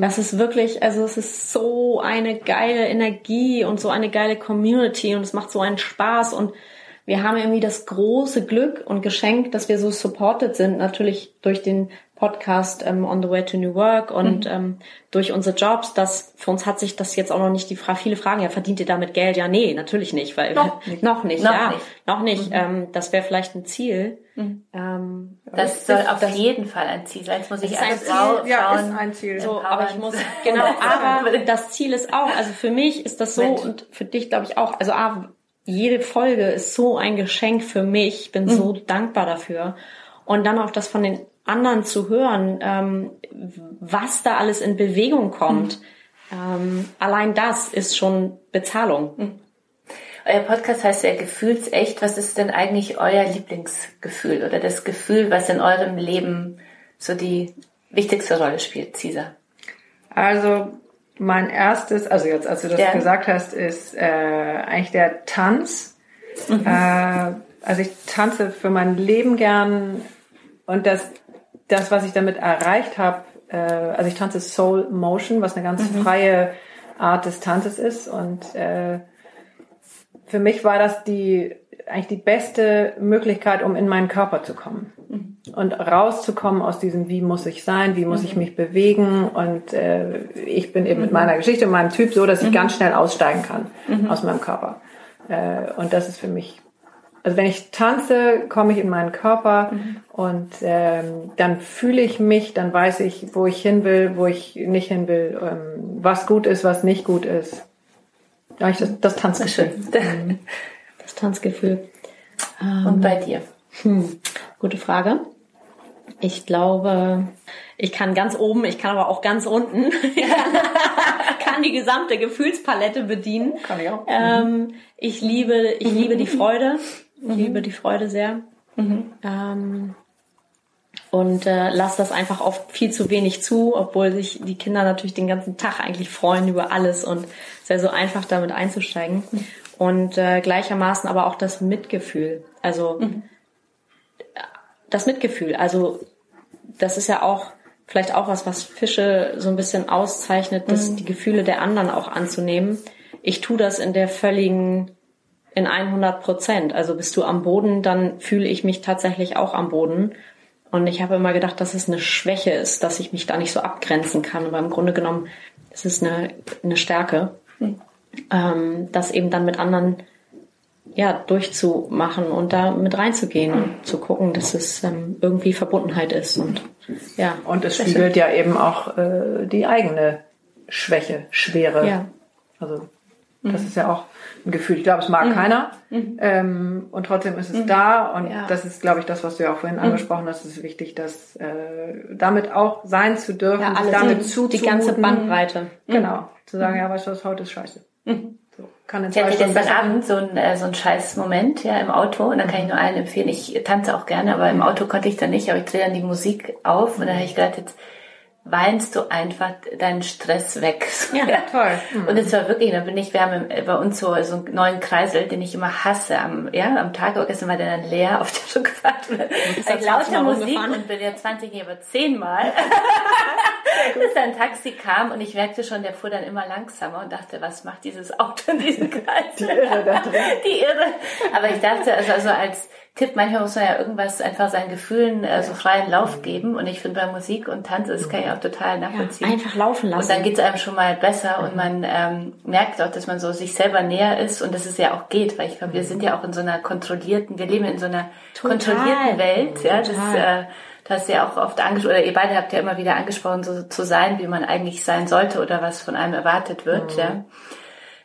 das ist wirklich, also es ist so eine geile Energie und so eine geile Community und es macht so einen Spaß und wir haben irgendwie das große Glück und Geschenk, dass wir so supported sind, natürlich durch den Podcast ähm, On the Way to New Work und ähm, durch unsere Jobs, dass für uns hat sich das jetzt auch noch nicht die Frage, viele fragen, ja, verdient ihr damit Geld? Ja, nee, natürlich nicht, weil Noch nicht. noch nicht, Noch ja, nicht. noch nicht. Ähm, das wäre vielleicht ein Ziel. Ähm, Das soll auf jeden Fall ein Ziel sein. Jetzt muss ich als Ziel, Frau, ja, Frauen ist ein Ziel. so, aber ich muss, genau, aber das Ziel ist auch, also für mich ist das so Mensch. und für dich glaube ich auch, also A, jede Folge ist so ein Geschenk für mich, ich bin so dankbar dafür. Und dann auch das von den anderen zu hören, ähm, was da alles in Bewegung kommt, ähm, allein das ist schon Bezahlung. Euer Podcast heißt ja Gefühlsecht. Was ist denn eigentlich euer Lieblingsgefühl oder das Gefühl, was in eurem Leben so die wichtigste Rolle spielt, Cesar? Also Mein erstes, also jetzt, als du das Ja. gesagt hast, ist äh, eigentlich der Tanz. Mhm. Äh, also ich tanze für mein Leben gern und das, das was ich damit erreicht habe, äh, also ich tanze Soul Motion, was eine ganz Mhm. freie Art des Tanzes ist. Und äh, für mich war das die eigentlich die beste Möglichkeit, um in meinen Körper zu kommen. Und rauszukommen aus diesem, wie muss ich sein, wie muss ich mich bewegen. Und äh, ich bin eben mit meiner Geschichte und meinem Typ so, dass ich ganz schnell aussteigen kann aus meinem Körper. Äh, und das ist für mich also wenn ich tanze, komme ich in meinen Körper und ähm, dann fühle ich mich, dann weiß ich, wo ich hin will, wo ich nicht hin will, ähm, was gut ist, was nicht gut ist. Ja, ich das, das Tanzgefühl. Schön. Das Tanzgefühl. Und bei dir? Hm, gute Frage. Ich glaube, ich kann ganz oben, ich kann aber auch ganz unten. Kann die gesamte Gefühlspalette bedienen. Kann ich auch. Ähm, ich liebe, ich liebe die Freude. Ich liebe die Freude sehr. Ähm, und äh, lasse das einfach oft viel zu wenig zu, obwohl sich die Kinder natürlich den ganzen Tag eigentlich freuen über alles und es wäre so einfach damit einzusteigen. Und äh, gleichermaßen aber auch das Mitgefühl. Also das Mitgefühl. Also das ist ja auch vielleicht auch was, was Fische so ein bisschen auszeichnet, dass die Gefühle der anderen auch anzunehmen. Ich tue das in der völligen, in 100 Prozent. Also bist du am Boden, dann fühle ich mich tatsächlich auch am Boden. Und ich habe immer gedacht, dass es eine Schwäche ist, dass ich mich da nicht so abgrenzen kann. Aber im Grunde genommen ist es eine, eine Stärke, ähm, das eben dann mit anderen ja, durchzumachen und da mit reinzugehen und zu gucken, dass es ähm, irgendwie Verbundenheit ist und ja. Und es spiegelt ja eben auch äh, die eigene Schwäche, Schwere. Ja. Also das ist ja auch ein Gefühl. Ich glaube, es mag keiner. Ähm, und trotzdem ist es da. Und Ja. das ist, glaube ich, das, was du ja auch vorhin angesprochen hast. Es ist wichtig, das äh, damit auch sein zu dürfen, Ja, alles, damit zuzumuten. die ganze Bandbreite. Genau. Zu sagen, ja, weißt du was, heute ist scheiße. So, kann Ich hatte gestern Abend so ein, äh, so ein scheiß Moment ja, im Auto und dann kann ich nur allen empfehlen, ich tanze auch gerne, aber im Auto konnte ich dann nicht, aber ich drehe dann die Musik auf und dann habe ich gedacht, jetzt weinst du einfach deinen Stress weg. Ja, toll. Und es war wirklich, da bin ich, wir haben bei uns so, so einen neuen Kreisel, den ich immer hasse am, ja, am Tag, gestern war der dann leer auf der Rückfahrt. da Weil 20 laute Mal Musik und bin ja 20 Jahre, aber zehnmal. bis ein Taxi kam und ich merkte schon, der fuhr dann immer langsamer und dachte, was macht dieses Auto in diesem Kreis? Die Irre da drin. Die Irre. Aber ich dachte, also, also als Tipp, manchmal muss man ja irgendwas einfach seinen Gefühlen äh, so freien Lauf geben und ich finde bei Musik und Tanz, das kann ich auch total nachvollziehen. Einfach laufen Und dann lassen. geht's einem schon mal besser und man ähm, merkt auch, dass man so sich selber näher ist und dass es ja auch geht, weil ich glaube, wir sind ja auch in so einer kontrollierten, wir leben in so einer Total. kontrollierten Welt. Ja, das, äh, das hast du ja auch oft angesprochen, oder ihr beide habt ja immer wieder angesprochen, so zu sein, wie man eigentlich sein sollte oder was von einem erwartet wird. Ja.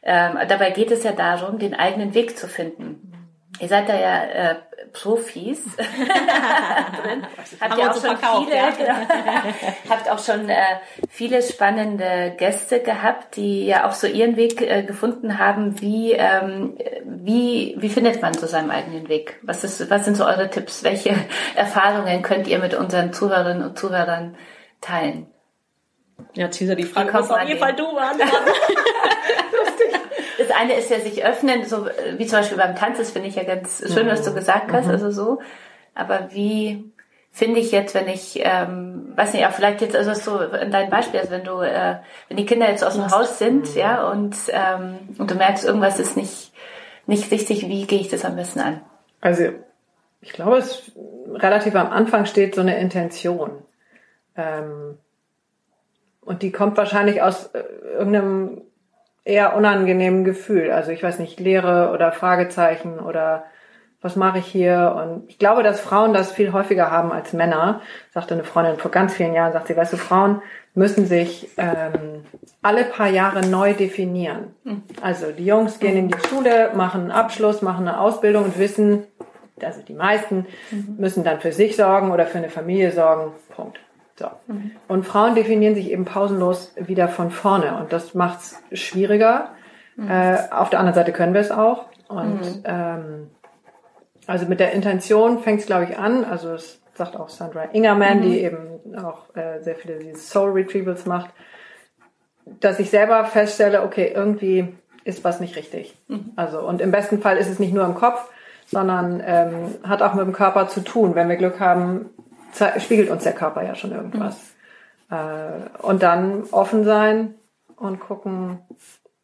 Ähm, dabei geht es ja darum, den eigenen Weg zu finden. Ihr seid da ja äh, Profis drin. Habt ihr auch so schon verkauft, viele, ja. genau, habt auch schon äh, viele spannende Gäste gehabt, die ja auch so ihren Weg äh, gefunden haben. Wie, ähm, wie, wie findet man so seinen eigenen Weg? Was, ist, was sind so eure Tipps? Welche Erfahrungen könnt ihr mit unseren Zuhörerinnen und Zuhörern teilen? Ja, Cesar, die Frage muss kommt auf jeden? Fall du beantworten. Das eine ist ja sich öffnen, so äh, wie zum Beispiel beim Tanz, das finde ich ja ganz schön, was du gesagt hast, also so. Aber wie finde ich jetzt, wenn ich, ähm, weiß nicht, auch vielleicht jetzt, also so in deinem Beispiel, also wenn du, äh, wenn die Kinder jetzt aus dem Haus sind, ja, und, ähm, und du merkst, irgendwas ist nicht, nicht richtig, wie gehe ich das am besten an? Also ich glaube, es relativ am Anfang steht so eine Intention. Ähm, und die kommt wahrscheinlich aus äh, irgendeinem eher unangenehmen Gefühl. Also ich weiß nicht, Leere oder Fragezeichen oder was mache ich hier? Und ich glaube, dass Frauen das viel häufiger haben als Männer. Sagte eine Freundin vor ganz vielen Jahren, sagt sie, weißt du, Frauen müssen sich ähm, alle paar Jahre neu definieren. Also die Jungs gehen in die Schule, machen einen Abschluss, machen eine Ausbildung und wissen, also die meisten müssen dann für sich sorgen oder für eine Familie sorgen. Punkt. So. Und Frauen definieren sich eben pausenlos wieder von vorne und das macht es schwieriger. Äh, auf der anderen Seite können wir es auch. Und ähm, also mit der Intention fängt es, glaube ich, an. Also es sagt auch Sandra Ingerman, die eben auch äh, sehr viele diese Soul Retrievals macht. dass ich selber feststelle, okay, irgendwie ist was nicht richtig. Mhm. Also und im besten Fall ist es nicht nur im Kopf, sondern ähm, hat auch mit dem Körper zu tun. Wenn wir Glück haben, spiegelt uns der Körper ja schon irgendwas. Mhm. Äh, und dann offen sein und gucken,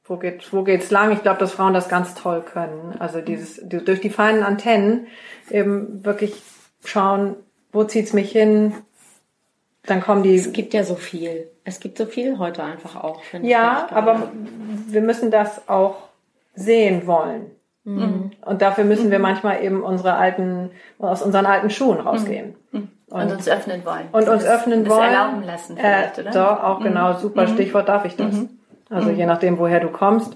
wo geht wo geht's lang. Ich glaube, dass Frauen das ganz toll können. Also dieses die, durch die feinen Antennen eben wirklich schauen, wo zieht's mich hin. Dann kommen die. Es gibt ja so viel. Es gibt so viel heute einfach auch. Ja, aber wir müssen das auch sehen wollen. Mhm. Und dafür müssen wir mhm. manchmal eben unsere alten, aus unseren alten Schuhen rausgehen. Mhm. Und, und, uns öffnen wollen. Und uns öffnen das wollen. erlauben lassen vielleicht, äh, oder? Doch, auch genau, super Stichwort, darf ich das? Also je nachdem, woher du kommst.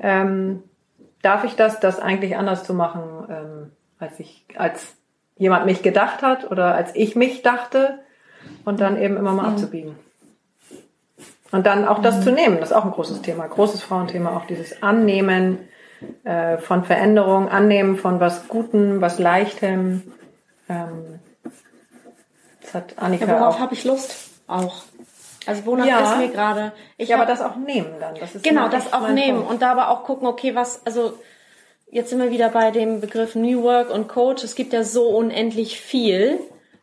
Ähm, darf ich das, das eigentlich anders zu machen, ähm, als ich, als jemand mich gedacht hat oder als ich mich dachte und dann eben immer mal abzubiegen. Und dann auch das zu nehmen, das ist auch ein großes Thema, großes Frauenthema, auch dieses Annehmen, äh, von Veränderung, Annehmen von was Gutem, was Leichtem. Ähm, das hat Annika ja, worauf habe ich Lust auch? Also wonach ja, ist mir gerade? Ja, aber das auch nehmen dann. Das genau, das auch nehmen Punkt. und da aber auch gucken, okay, was, also jetzt sind wir wieder bei dem Begriff New Work und Coach. Es gibt ja so unendlich viel.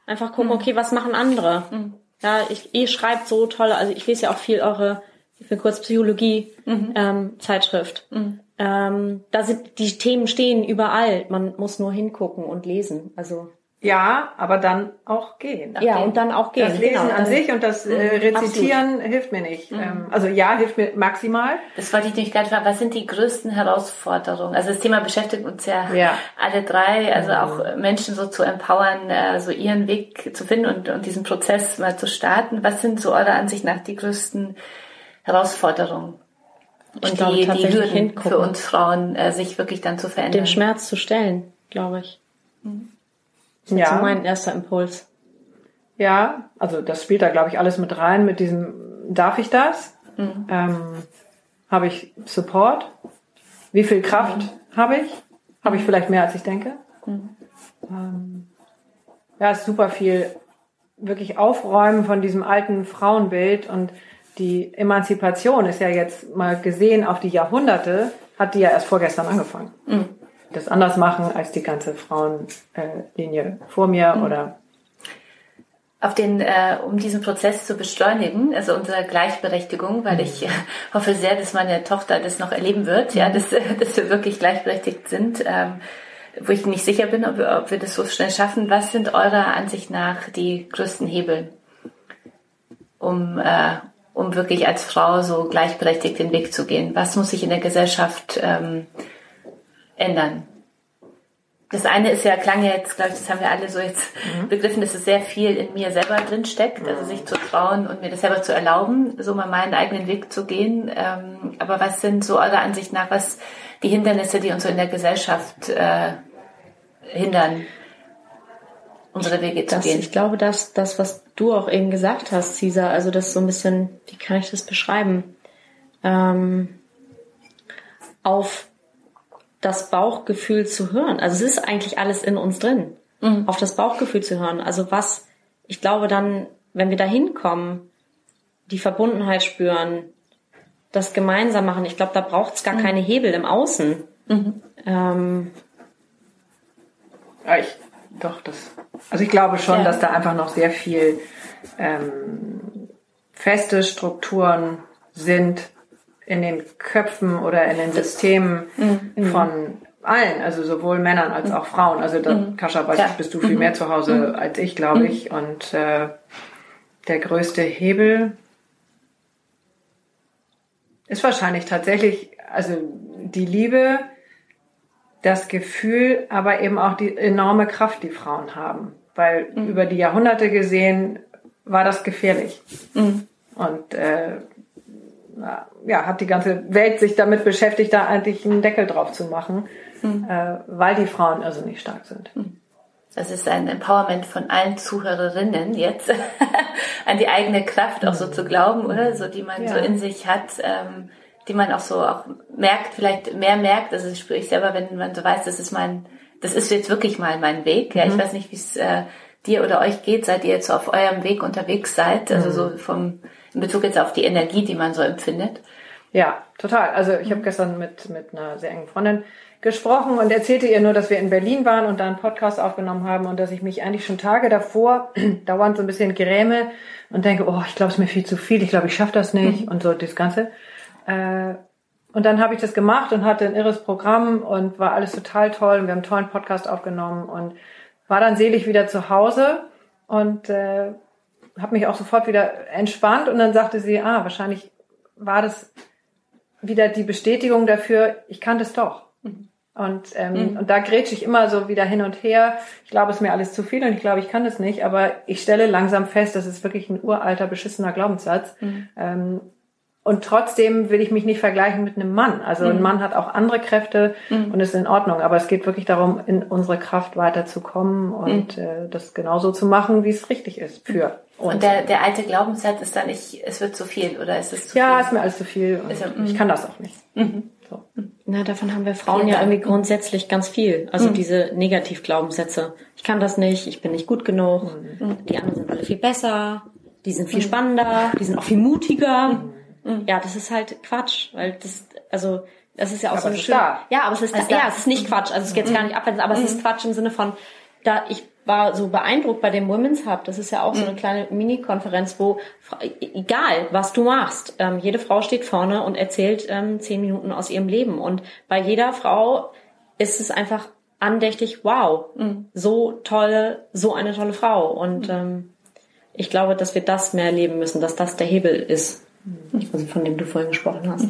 Einfach gucken, mhm. okay, was machen andere? Mhm. Ja, ich, ihr schreibt so tolle, also ich lese ja auch viel eure, ich bin kurz Psychologie, mhm. ähm, Zeitschrift. Mhm ähm, da sind die Themen stehen überall. Man muss nur hingucken und lesen. Also ja, aber dann auch gehen. Ja, und dann auch gehen. Das Lesen genau. an sich und das äh, mhm, Rezitieren Absolut. hilft mir nicht. Mhm. Ähm, also ja, hilft mir maximal. Das wollte ich nicht gerade fragen. Was sind die größten Herausforderungen? Also das Thema beschäftigt uns ja, ja. alle drei. Also mhm. auch Menschen so zu empowern, äh, so ihren Weg zu finden und, und diesen Prozess mal zu starten. Was sind so eurer Ansicht nach die größten Herausforderungen? und ich glaube, die, die Hürden hingucken. für uns Frauen, äh, sich wirklich dann zu verändern. Den Schmerz zu stellen, glaube ich. Mhm. Das ja. ist mein erster Impuls. Ja, also das spielt da, glaube ich, alles mit rein, mit diesem, darf ich das? Mhm. Ähm, habe ich Support? Wie viel Kraft mhm. habe ich? Habe ich vielleicht mehr, als ich denke? Mhm. Ähm, ja, ist super viel wirklich aufräumen von diesem alten Frauenbild und die Emanzipation ist ja jetzt mal gesehen auf die Jahrhunderte, hat die ja erst vorgestern angefangen. Mhm. Das anders machen als die ganze Frauenlinie vor mir mhm. oder auf den, äh, um diesen Prozess zu beschleunigen, also unsere Gleichberechtigung, weil ich äh, hoffe sehr, dass meine Tochter das noch erleben wird, ja, mhm. dass, dass wir wirklich gleichberechtigt sind, ähm, wo ich nicht sicher bin, ob wir, ob wir das so schnell schaffen. Was sind eurer Ansicht nach die größten Hebel, um, äh, um wirklich als Frau so gleichberechtigt den Weg zu gehen? Was muss sich in der Gesellschaft ähm, ändern? Das eine ist ja, klang ja jetzt, glaube ich, das haben wir alle so jetzt mhm. begriffen, dass es sehr viel in mir selber drin steckt, also sich zu trauen und mir das selber zu erlauben, so mal meinen eigenen Weg zu gehen. Ähm, aber was sind so eurer Ansicht nach, was die Hindernisse, die uns so in der Gesellschaft äh, hindern, unsere Wege zu das, gehen? Ich glaube, dass das, was du auch eben gesagt hast, Cesar, also das so ein bisschen, wie kann ich das beschreiben? Ähm, auf das Bauchgefühl zu hören. Also es ist eigentlich alles in uns drin. Mhm. Auf das Bauchgefühl zu hören. Also was, ich glaube dann, wenn wir da hinkommen, die Verbundenheit spüren, das gemeinsam machen, ich glaube, da braucht es gar mhm. keine Hebel im Außen. Mhm. Ähm, ja, ich, doch, das. Also ich glaube schon, ja. dass da einfach noch sehr viel ähm, feste Strukturen sind in den Köpfen oder in den Systemen mhm. von allen, also sowohl Männern als auch Frauen. Also da, mhm. Kascha, weiß ja. bist du viel mehr zu Hause mhm. als ich, glaube ich. Und äh, der größte Hebel ist wahrscheinlich tatsächlich, also die Liebe, das Gefühl, aber eben auch die enorme Kraft, die Frauen haben. Weil mhm. über die Jahrhunderte gesehen war das gefährlich. Mhm. Und äh, ja, hat die ganze Welt sich damit beschäftigt, da eigentlich einen Deckel drauf zu machen, mhm. äh, weil die Frauen also nicht stark sind. Mhm. Das ist ein Empowerment von allen Zuhörerinnen jetzt, an die eigene Kraft auch so zu glauben, oder? So, die man ja. so in sich hat. Ähm, die man auch so auch merkt, vielleicht mehr merkt. Also das spüre ich selber, wenn man so weiß, das ist mein, das ist jetzt wirklich mal mein Weg. Ja, mhm. ich weiß nicht, wie es äh, dir oder euch geht, seit ihr jetzt auf eurem Weg unterwegs seid. Also mhm. so vom in Bezug jetzt auf die Energie, die man so empfindet. Ja, total. Also ich habe gestern mit, mit einer sehr engen Freundin gesprochen und erzählte ihr nur, dass wir in Berlin waren und da einen Podcast aufgenommen haben und dass ich mich eigentlich schon Tage davor dauernd so ein bisschen gräme und denke, oh, ich glaube, es ist mir viel zu viel, ich glaube, ich schaffe das nicht mhm. und so das Ganze. Äh, und dann habe ich das gemacht und hatte ein irres Programm und war alles total toll. Und wir haben einen tollen Podcast aufgenommen und war dann selig wieder zu Hause und äh, habe mich auch sofort wieder entspannt. Und dann sagte sie, ah, wahrscheinlich war das wieder die Bestätigung dafür, ich kann das doch. Mhm. Und, ähm, mhm. und da grätsche ich immer so wieder hin und her. Ich glaube, es ist mir alles zu viel und ich glaube, ich kann das nicht. Aber ich stelle langsam fest, das ist wirklich ein uralter, beschissener Glaubenssatz. Mhm. Ähm, und trotzdem will ich mich nicht vergleichen mit einem Mann. Also ein mhm. Mann hat auch andere Kräfte mhm. und ist in Ordnung. Aber es geht wirklich darum, in unsere Kraft weiterzukommen und mhm. äh, das genauso zu machen, wie es richtig ist für uns. Und der, der alte Glaubenssatz ist dann nicht, es wird zu viel oder ist es zu ja, viel? Ja, ist mir alles zu viel. Also, ich kann das auch nicht. Mhm. So. Na, davon haben wir Frauen ja irgendwie grundsätzlich ganz viel. Also mhm. diese Negativglaubenssätze. Ich kann das nicht, ich bin nicht gut genug, mhm. die anderen sind alle viel besser, die sind viel spannender, die sind auch viel mutiger. Mhm. Ja, das ist halt Quatsch, weil das, also das ist ja auch aber so schön. Da. Ja, aber es ist also da, ja, es ist nicht Quatsch. Also es geht jetzt gar nicht abwenden, aber es ist mhm. Quatsch im Sinne von, da ich war so beeindruckt bei dem Women's Hub. Das ist ja auch so eine mhm. kleine Mini-Konferenz, wo egal was du machst, ähm, jede Frau steht vorne und erzählt ähm, zehn Minuten aus ihrem Leben. Und bei jeder Frau ist es einfach andächtig, wow, mhm. so tolle, so eine tolle Frau. Und ähm, ich glaube, dass wir das mehr erleben müssen, dass das der Hebel ist von dem du vorhin gesprochen hast.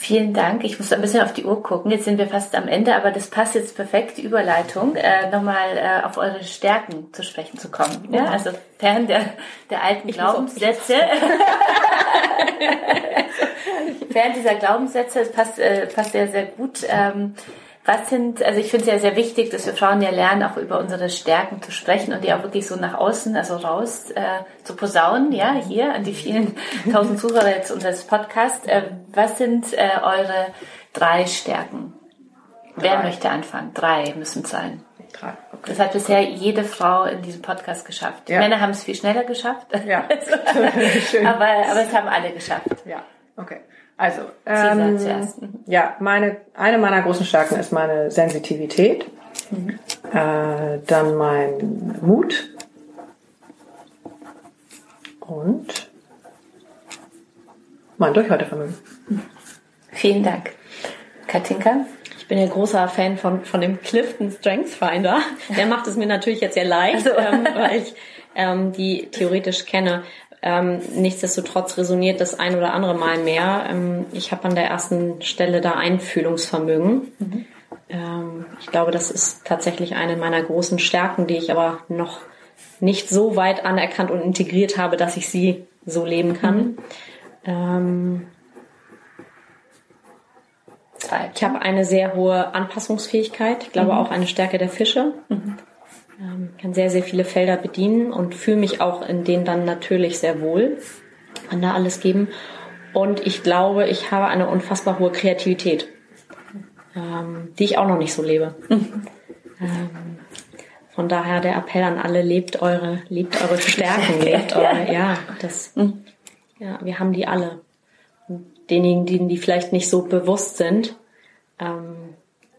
Vielen Dank. Ich muss ein bisschen auf die Uhr gucken. Jetzt sind wir fast am Ende, aber das passt jetzt perfekt, die Überleitung, äh, nochmal äh, auf eure Stärken zu sprechen zu kommen. Ja? Also fern der, der alten ich Glaubenssätze. fern dieser Glaubenssätze, es passt, äh, passt sehr, sehr gut. Ähm, was sind, also ich finde es ja sehr wichtig, dass wir Frauen ja lernen, auch über unsere Stärken zu sprechen und die auch wirklich so nach außen, also raus äh, zu posaunen, ja, hier an die vielen tausend Zuhörer jetzt unseres Podcasts. Äh, was sind äh, eure drei Stärken? Drei. Wer möchte anfangen? Drei müssen es sein. Drei. Okay. Das hat bisher jede Frau in diesem Podcast geschafft. Die ja. Männer haben es viel schneller geschafft. Ja. aber, aber es haben alle geschafft. Ja, okay. Also, ähm, ja, meine, eine meiner großen Stärken ist meine Sensitivität, mhm. äh, dann mein Mut und mein Durchhaltevermögen. Vielen Dank. Katinka? Ich bin ja großer Fan von, von dem Clifton Strength Finder. Der macht es mir natürlich jetzt sehr leicht, also. ähm, weil ich ähm, die theoretisch kenne. Ähm, nichtsdestotrotz resoniert das ein oder andere Mal mehr. Ähm, ich habe an der ersten Stelle da Einfühlungsvermögen. Mhm. Ähm, ich glaube, das ist tatsächlich eine meiner großen Stärken, die ich aber noch nicht so weit anerkannt und integriert habe, dass ich sie so leben kann. Mhm. Ähm, ich habe eine sehr hohe Anpassungsfähigkeit. Ich glaube mhm. auch eine Stärke der Fische. Ähm, kann sehr, sehr viele Felder bedienen und fühle mich auch in denen dann natürlich sehr wohl. Kann da alles geben. Und ich glaube, ich habe eine unfassbar hohe Kreativität, ähm, die ich auch noch nicht so lebe. Ähm, von daher der Appell an alle, lebt eure, lebt eure Stärken, lebt eure, ja, das, mhm. ja, wir haben die alle. Und denjenigen, die vielleicht nicht so bewusst sind, ähm,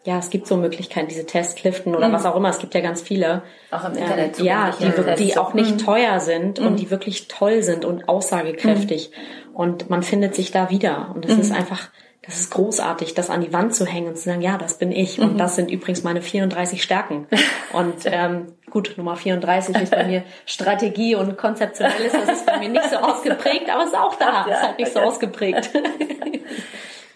ja, es gibt so Möglichkeiten, diese Testliften oder mhm. was auch immer. Es gibt ja ganz viele. Auch im Internet. Ähm, ja, die, die auch nicht mhm. teuer sind mhm. und die wirklich toll sind und aussagekräftig. Mhm. Und man findet sich da wieder. Und es ist mhm. einfach, das ist großartig, das an die Wand zu hängen und zu sagen, ja, das bin ich. Und mhm. das sind übrigens meine 34 Stärken. Und ähm, gut, Nummer 34 ist bei mir Strategie und konzeptionelles. Das ist bei mir nicht so ausgeprägt, aber es ist auch da. Es ist halt nicht so ausgeprägt.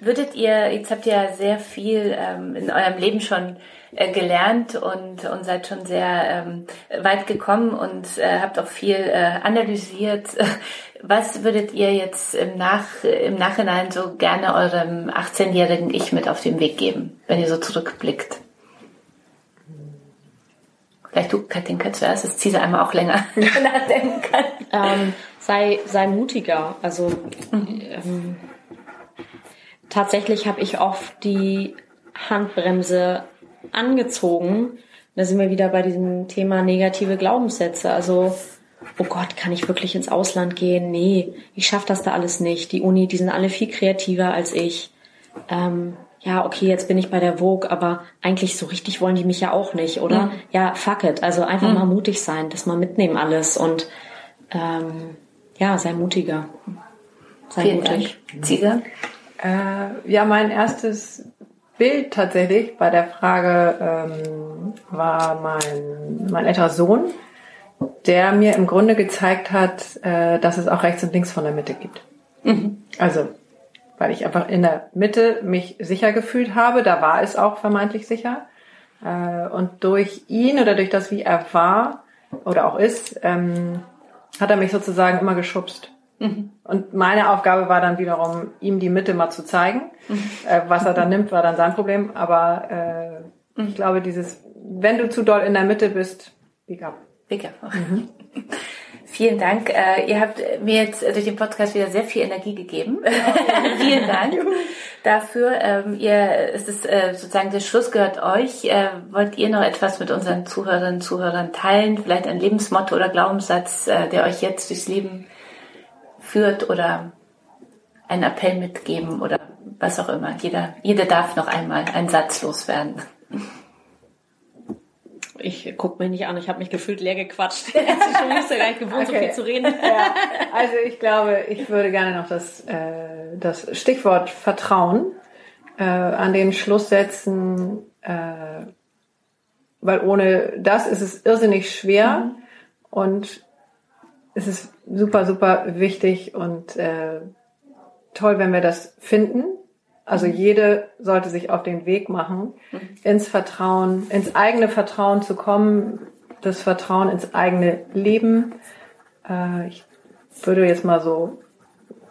Würdet ihr, jetzt habt ihr ja sehr viel ähm, in eurem Leben schon äh, gelernt und, und seid schon sehr ähm, weit gekommen und äh, habt auch viel äh, analysiert. Was würdet ihr jetzt im, Nach, im Nachhinein so gerne eurem 18-jährigen Ich mit auf den Weg geben, wenn ihr so zurückblickt? Vielleicht du, Katinka, zuerst, das Ziel einmal auch länger nachdenken kann. Ähm, sei, sei mutiger. Also mhm. ähm, tatsächlich habe ich oft die Handbremse angezogen. Da sind wir wieder bei diesem Thema negative Glaubenssätze. Also oh Gott, kann ich wirklich ins Ausland gehen? Nee, ich schaffe das da alles nicht. Die Uni, die sind alle viel kreativer als ich. Ähm, ja, okay, jetzt bin ich bei der Vogue, aber eigentlich so richtig wollen die mich ja auch nicht, oder? Mhm. Ja, fuck it. Also einfach mhm. mal mutig sein, das mal mitnehmen alles und ähm, ja, sei mutiger. Sei Vielen mutig. Dank. Zieger? Äh, ja, mein erstes Bild tatsächlich bei der Frage ähm, war mein, mein älterer Sohn, der mir im Grunde gezeigt hat, äh, dass es auch rechts und links von der Mitte gibt. Mhm. Also, weil ich einfach in der Mitte mich sicher gefühlt habe, da war es auch vermeintlich sicher. Äh, und durch ihn oder durch das, wie er war oder auch ist, ähm, hat er mich sozusagen immer geschubst. Mhm. Und meine Aufgabe war dann wiederum, ihm die Mitte mal zu zeigen. Mhm. Äh, was er dann nimmt, war dann sein Problem. Aber äh, mhm. ich glaube, dieses, wenn du zu doll in der Mitte bist, big up. Big up. Mhm. Vielen Dank. Äh, ihr habt mir jetzt durch den Podcast wieder sehr viel Energie gegeben. Vielen Dank dafür. Ähm, ihr, es ist äh, sozusagen der Schluss gehört euch. Äh, wollt ihr noch etwas mit unseren Zuhörerinnen und Zuhörern teilen? Vielleicht ein Lebensmotto oder Glaubenssatz, äh, der euch jetzt durchs Leben führt oder einen Appell mitgeben oder was auch immer. Jeder, jeder darf noch einmal einen Satz loswerden. Ich guck mich nicht an, ich habe mich gefühlt leer gequatscht. Ich bin schon nicht gar gewohnt, okay. so viel zu reden. Ja, also ich glaube, ich würde gerne noch das, äh, das Stichwort Vertrauen äh, an den Schluss setzen, äh, weil ohne das ist es irrsinnig schwer mhm. und es ist super, super wichtig und äh, toll, wenn wir das finden. Also mhm. jede sollte sich auf den Weg machen, mhm. ins Vertrauen, ins eigene Vertrauen zu kommen, das Vertrauen ins eigene Leben. Äh, ich würde jetzt mal so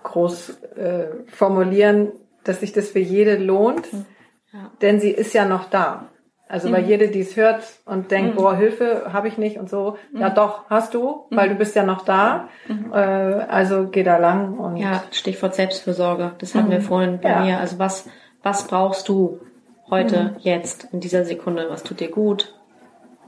groß äh, formulieren, dass sich das für jede lohnt, mhm. ja. denn sie ist ja noch da. Also mhm. weil jede, die es hört und denkt, mhm. boah, Hilfe habe ich nicht und so, mhm. ja doch, hast du, weil du bist ja noch da. Mhm. Äh, also geh da lang und. Ja, Stichwort Selbstfürsorge. Das hatten wir mhm. vorhin bei ja. mir. Also was, was brauchst du heute, mhm. jetzt, in dieser Sekunde? Was tut dir gut?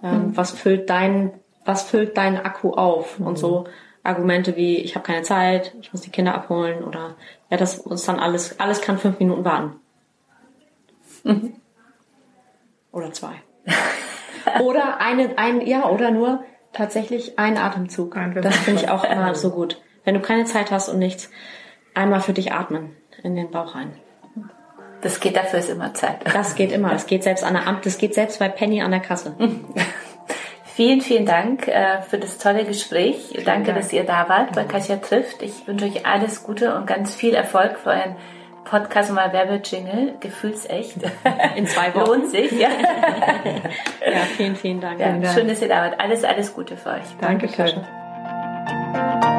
Ähm, was füllt dein, was füllt deinen Akku auf? Und so Argumente wie, ich habe keine Zeit, ich muss die Kinder abholen oder ja, das uns dann alles, alles kann fünf Minuten warten. Mhm. Oder zwei. oder eine, ein, ja, oder nur tatsächlich ein Atemzug. Das finde ich auch immer so gut. Wenn du keine Zeit hast und nichts, einmal für dich atmen in den Bauch rein. Das geht dafür ist immer Zeit. Das geht immer. Das geht selbst an der Amt, das geht selbst bei Penny an der Kasse. Vielen, vielen Dank äh, für das tolle Gespräch. Vielen Danke, Dank. dass ihr da wart bei Kasia trifft. Ich wünsche euch alles Gute und ganz viel Erfolg für euren Podcast mal Werbejingle, gefühlsecht. In zwei Wochen. Lohnt sich, ja. ja, vielen, vielen Dank. Ja, schön, dass ihr da wart. Alles, alles Gute für euch. Dankeschön. Dankeschön.